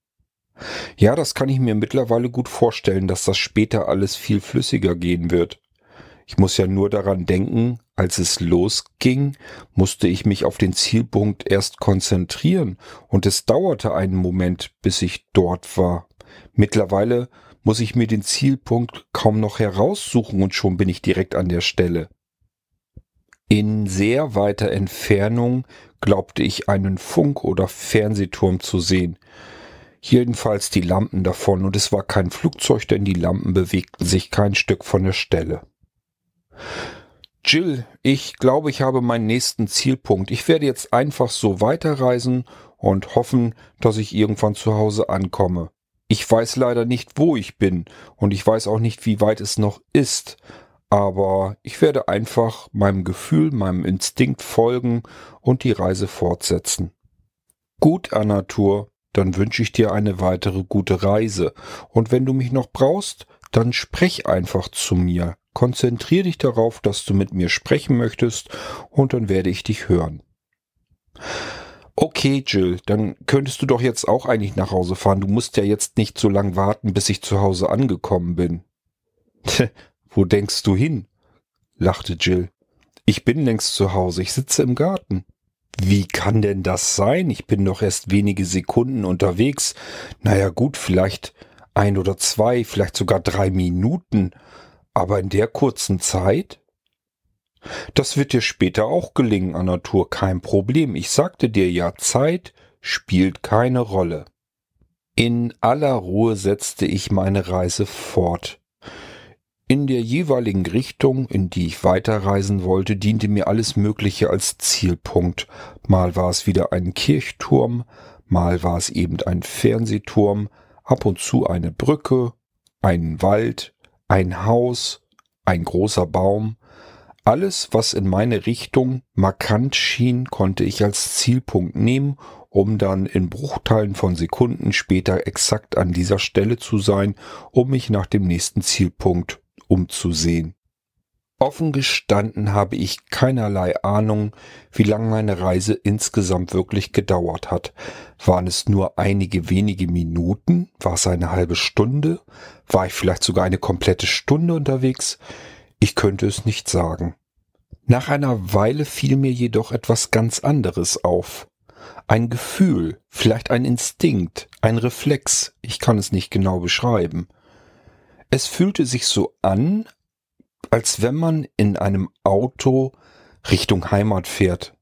Ja, das kann ich mir mittlerweile gut vorstellen, dass das später alles viel flüssiger gehen wird. Ich muss ja nur daran denken, als es losging, musste ich mich auf den Zielpunkt erst konzentrieren, und es dauerte einen Moment, bis ich dort war. Mittlerweile muss ich mir den Zielpunkt kaum noch heraussuchen und schon bin ich direkt an der Stelle. In sehr weiter Entfernung glaubte ich einen Funk- oder Fernsehturm zu sehen. Jedenfalls die Lampen davon, und es war kein Flugzeug, denn die Lampen bewegten sich kein Stück von der Stelle. Jill, ich glaube, ich habe meinen nächsten Zielpunkt. Ich werde jetzt einfach so weiterreisen und hoffen, dass ich irgendwann zu Hause ankomme. Ich weiß leider nicht, wo ich bin, und ich weiß auch nicht, wie weit es noch ist, aber ich werde einfach meinem Gefühl, meinem Instinkt folgen und die Reise fortsetzen. Gut, Anatur, dann wünsche ich dir eine weitere gute Reise, und wenn du mich noch brauchst, dann sprech einfach zu mir. Konzentrier dich darauf, dass du mit mir sprechen möchtest, und dann werde ich dich hören. Okay, Jill, dann könntest du doch jetzt auch eigentlich nach Hause fahren. Du musst ja jetzt nicht so lang warten, bis ich zu Hause angekommen bin. Wo denkst du hin? lachte Jill. Ich bin längst zu Hause, ich sitze im Garten. Wie kann denn das sein? Ich bin doch erst wenige Sekunden unterwegs. Naja gut, vielleicht ein oder zwei, vielleicht sogar drei Minuten. Aber in der kurzen Zeit? Das wird dir später auch gelingen, Anatur, kein Problem. Ich sagte dir ja, Zeit spielt keine Rolle. In aller Ruhe setzte ich meine Reise fort. In der jeweiligen Richtung, in die ich weiterreisen wollte, diente mir alles Mögliche als Zielpunkt. Mal war es wieder ein Kirchturm, mal war es eben ein Fernsehturm, ab und zu eine Brücke, ein Wald, ein Haus, ein großer Baum. Alles, was in meine Richtung markant schien, konnte ich als Zielpunkt nehmen, um dann in Bruchteilen von Sekunden später exakt an dieser Stelle zu sein, um mich nach dem nächsten Zielpunkt umzusehen. Offen gestanden habe ich keinerlei Ahnung, wie lang meine Reise insgesamt wirklich gedauert hat. Waren es nur einige wenige Minuten? War es eine halbe Stunde? War ich vielleicht sogar eine komplette Stunde unterwegs? Ich könnte es nicht sagen. Nach einer Weile fiel mir jedoch etwas ganz anderes auf. Ein Gefühl, vielleicht ein Instinkt, ein Reflex, ich kann es nicht genau beschreiben. Es fühlte sich so an, als wenn man in einem Auto Richtung Heimat fährt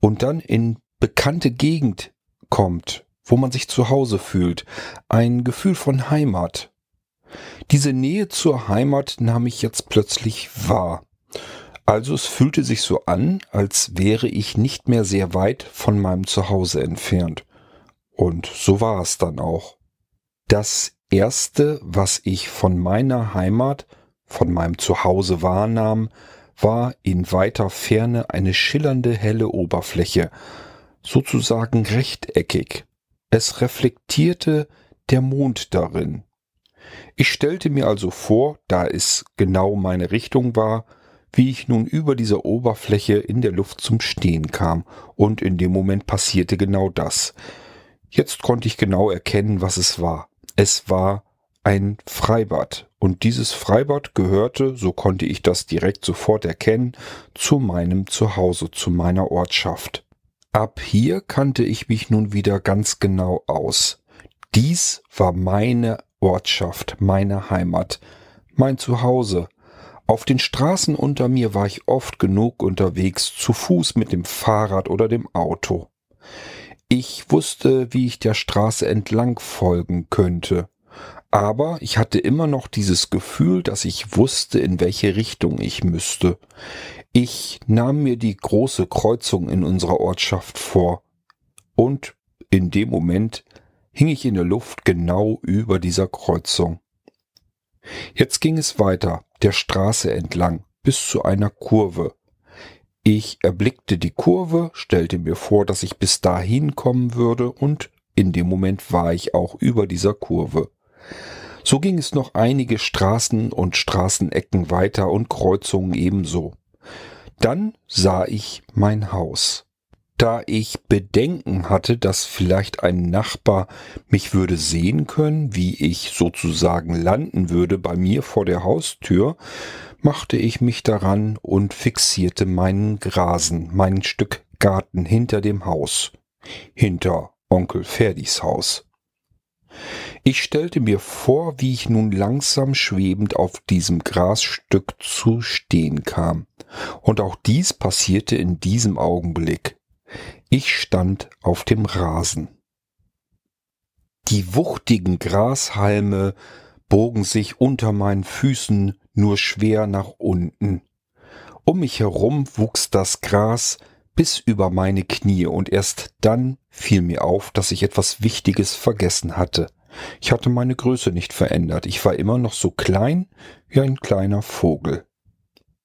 und dann in bekannte Gegend kommt, wo man sich zu Hause fühlt. Ein Gefühl von Heimat. Diese Nähe zur Heimat nahm ich jetzt plötzlich wahr. Also es fühlte sich so an, als wäre ich nicht mehr sehr weit von meinem Zuhause entfernt. Und so war es dann auch. Das Erste, was ich von meiner Heimat, von meinem Zuhause wahrnahm, war in weiter Ferne eine schillernde helle Oberfläche, sozusagen rechteckig. Es reflektierte der Mond darin. Ich stellte mir also vor, da es genau meine Richtung war, wie ich nun über dieser Oberfläche in der Luft zum Stehen kam, und in dem Moment passierte genau das. Jetzt konnte ich genau erkennen, was es war. Es war ein Freibad. Und dieses Freibad gehörte, so konnte ich das direkt sofort erkennen, zu meinem Zuhause, zu meiner Ortschaft. Ab hier kannte ich mich nun wieder ganz genau aus. Dies war meine Ortschaft, meine Heimat, mein Zuhause. Auf den Straßen unter mir war ich oft genug unterwegs, zu Fuß mit dem Fahrrad oder dem Auto. Ich wusste, wie ich der Straße entlang folgen könnte. Aber ich hatte immer noch dieses Gefühl, dass ich wusste, in welche Richtung ich müsste. Ich nahm mir die große Kreuzung in unserer Ortschaft vor. Und in dem Moment hing ich in der Luft genau über dieser Kreuzung. Jetzt ging es weiter, der Straße entlang, bis zu einer Kurve. Ich erblickte die Kurve, stellte mir vor, dass ich bis dahin kommen würde, und in dem Moment war ich auch über dieser Kurve. So ging es noch einige Straßen und Straßenecken weiter und Kreuzungen ebenso. Dann sah ich mein Haus. Da ich Bedenken hatte, dass vielleicht ein Nachbar mich würde sehen können, wie ich sozusagen landen würde bei mir vor der Haustür, machte ich mich daran und fixierte meinen Grasen, mein Stück Garten hinter dem Haus, hinter Onkel Ferdis Haus. Ich stellte mir vor, wie ich nun langsam schwebend auf diesem Grasstück zu stehen kam. Und auch dies passierte in diesem Augenblick. Ich stand auf dem Rasen. Die wuchtigen Grashalme bogen sich unter meinen Füßen nur schwer nach unten. Um mich herum wuchs das Gras bis über meine Knie und erst dann fiel mir auf, dass ich etwas Wichtiges vergessen hatte. Ich hatte meine Größe nicht verändert. Ich war immer noch so klein wie ein kleiner Vogel.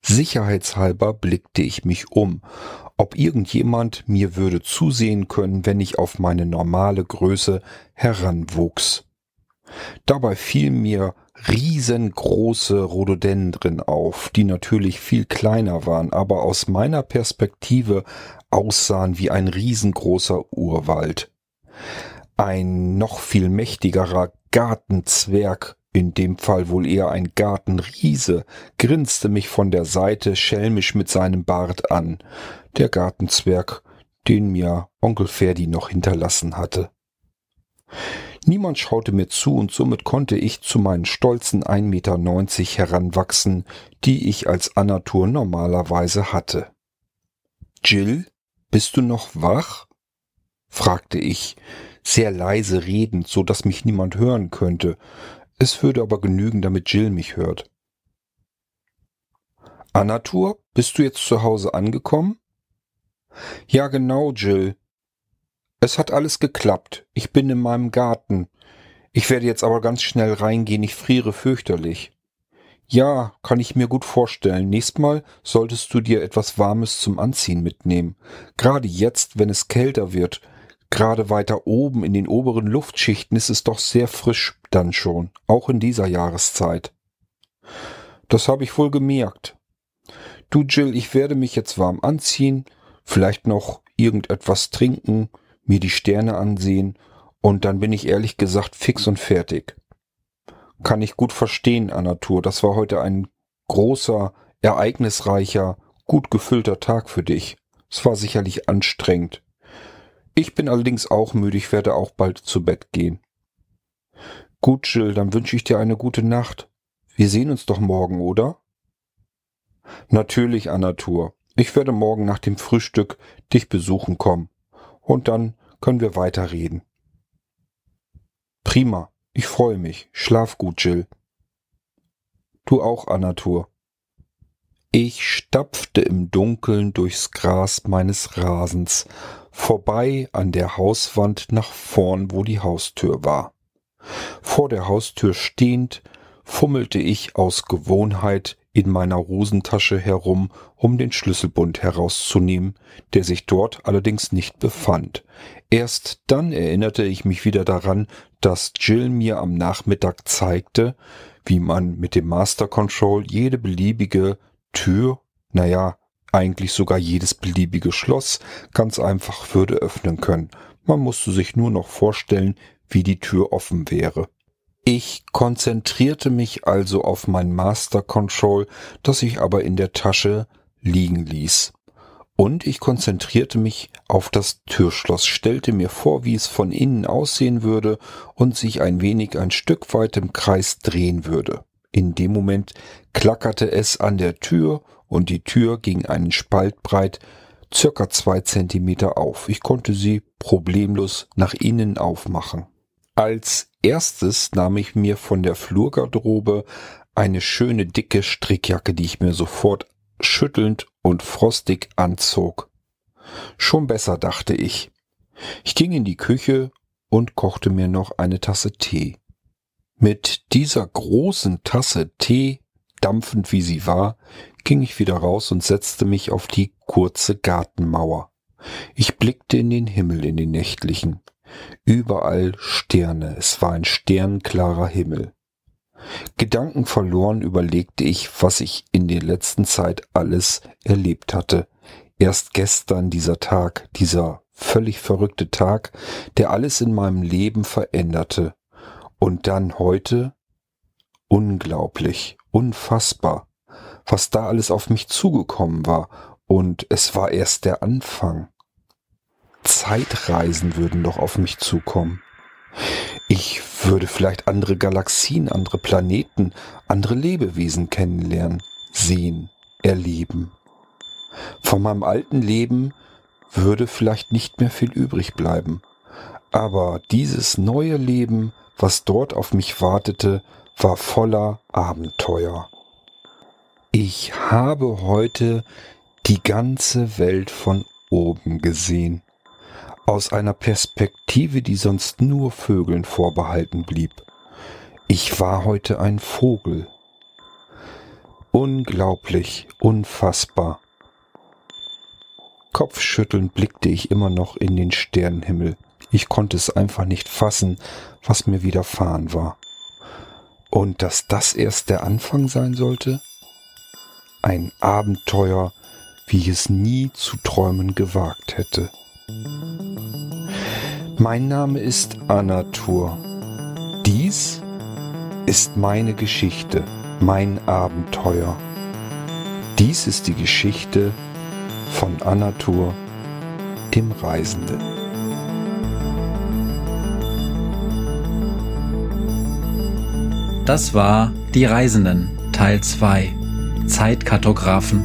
Sicherheitshalber blickte ich mich um, ob irgendjemand mir würde zusehen können, wenn ich auf meine normale Größe heranwuchs. Dabei fiel mir riesengroße Rhododendren auf, die natürlich viel kleiner waren, aber aus meiner Perspektive aussahen wie ein riesengroßer Urwald. Ein noch viel mächtigerer Gartenzwerg, in dem Fall wohl eher ein Gartenriese, grinste mich von der Seite schelmisch mit seinem Bart an, der Gartenzwerg, den mir Onkel Ferdi noch hinterlassen hatte. Niemand schaute mir zu und somit konnte ich zu meinen stolzen 1,90 Meter heranwachsen, die ich als Anatur normalerweise hatte. Jill, bist du noch wach? fragte ich, sehr leise redend, so dass mich niemand hören könnte. Es würde aber genügen, damit Jill mich hört. Anatur, bist du jetzt zu Hause angekommen? Ja, genau, Jill. Es hat alles geklappt. Ich bin in meinem Garten. Ich werde jetzt aber ganz schnell reingehen, ich friere fürchterlich. Ja, kann ich mir gut vorstellen. Nächstes Mal solltest du dir etwas Warmes zum Anziehen mitnehmen. Gerade jetzt, wenn es kälter wird, Gerade weiter oben in den oberen Luftschichten ist es doch sehr frisch dann schon, auch in dieser Jahreszeit. Das habe ich wohl gemerkt. Du Jill, ich werde mich jetzt warm anziehen, vielleicht noch irgendetwas trinken, mir die Sterne ansehen und dann bin ich ehrlich gesagt fix und fertig. Kann ich gut verstehen, Anatur. Das war heute ein großer, ereignisreicher, gut gefüllter Tag für dich. Es war sicherlich anstrengend. Ich bin allerdings auch müde, ich werde auch bald zu Bett gehen. Gut, Jill, dann wünsche ich dir eine gute Nacht. Wir sehen uns doch morgen, oder? Natürlich, Anatur. Ich werde morgen nach dem Frühstück dich besuchen kommen. Und dann können wir weiterreden. Prima. Ich freue mich. Schlaf gut, Jill. Du auch, Anatur. Ich stapfte im Dunkeln durchs Gras meines Rasens vorbei an der Hauswand nach vorn, wo die Haustür war. Vor der Haustür stehend, fummelte ich aus Gewohnheit in meiner Rosentasche herum, um den Schlüsselbund herauszunehmen, der sich dort allerdings nicht befand. Erst dann erinnerte ich mich wieder daran, dass Jill mir am Nachmittag zeigte, wie man mit dem Master Control jede beliebige Tür, naja, eigentlich sogar jedes beliebige Schloss ganz einfach würde öffnen können. Man musste sich nur noch vorstellen, wie die Tür offen wäre. Ich konzentrierte mich also auf mein Master Control, das ich aber in der Tasche liegen ließ. Und ich konzentrierte mich auf das Türschloss, stellte mir vor, wie es von innen aussehen würde und sich ein wenig ein Stück weit im Kreis drehen würde. In dem Moment klackerte es an der Tür und die Tür ging einen Spalt breit circa zwei Zentimeter auf. Ich konnte sie problemlos nach innen aufmachen. Als erstes nahm ich mir von der Flurgarderobe eine schöne dicke Strickjacke, die ich mir sofort schüttelnd und frostig anzog. Schon besser, dachte ich. Ich ging in die Küche und kochte mir noch eine Tasse Tee. Mit dieser großen Tasse Tee, dampfend wie sie war, ging ich wieder raus und setzte mich auf die kurze Gartenmauer. Ich blickte in den Himmel, in den nächtlichen. Überall Sterne, es war ein sternklarer Himmel. Gedanken verloren überlegte ich, was ich in der letzten Zeit alles erlebt hatte. Erst gestern dieser Tag, dieser völlig verrückte Tag, der alles in meinem Leben veränderte. Und dann heute? Unglaublich, unfassbar, was da alles auf mich zugekommen war. Und es war erst der Anfang. Zeitreisen würden doch auf mich zukommen. Ich würde vielleicht andere Galaxien, andere Planeten, andere Lebewesen kennenlernen, sehen, erleben. Von meinem alten Leben würde vielleicht nicht mehr viel übrig bleiben. Aber dieses neue Leben, was dort auf mich wartete, war voller Abenteuer. Ich habe heute die ganze Welt von oben gesehen aus einer Perspektive, die sonst nur Vögeln vorbehalten blieb. Ich war heute ein Vogel. Unglaublich, unfassbar. Kopfschüttelnd blickte ich immer noch in den Sternenhimmel. Ich konnte es einfach nicht fassen, was mir widerfahren war. Und dass das erst der Anfang sein sollte? Ein Abenteuer, wie ich es nie zu träumen gewagt hätte. Mein Name ist Anatur. Dies ist meine Geschichte, mein Abenteuer. Dies ist die Geschichte von Anatur, dem Reisenden. Das war Die Reisenden, Teil 2, Zeitkartografen.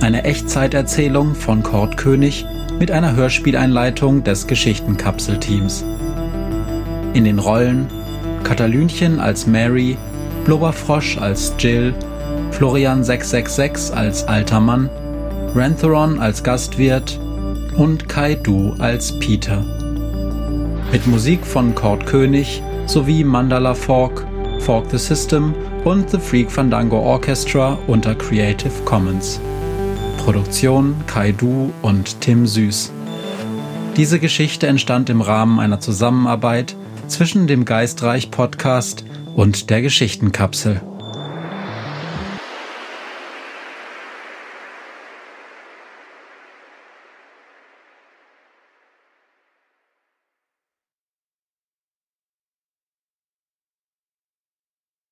Eine Echtzeiterzählung von Kurt König mit einer Hörspieleinleitung des Geschichtenkapselteams. In den Rollen Katalünchen als Mary, Blubberfrosch als Jill, Florian 666 als alter Mann, Rantheron als Gastwirt und Kai Du als Peter. Mit Musik von Kurt König sowie Mandala Fork, Fork the System und The Freak Fandango Orchestra unter Creative Commons. Produktion Kai Du und Tim Süß. Diese Geschichte entstand im Rahmen einer Zusammenarbeit zwischen dem Geistreich Podcast und der Geschichtenkapsel.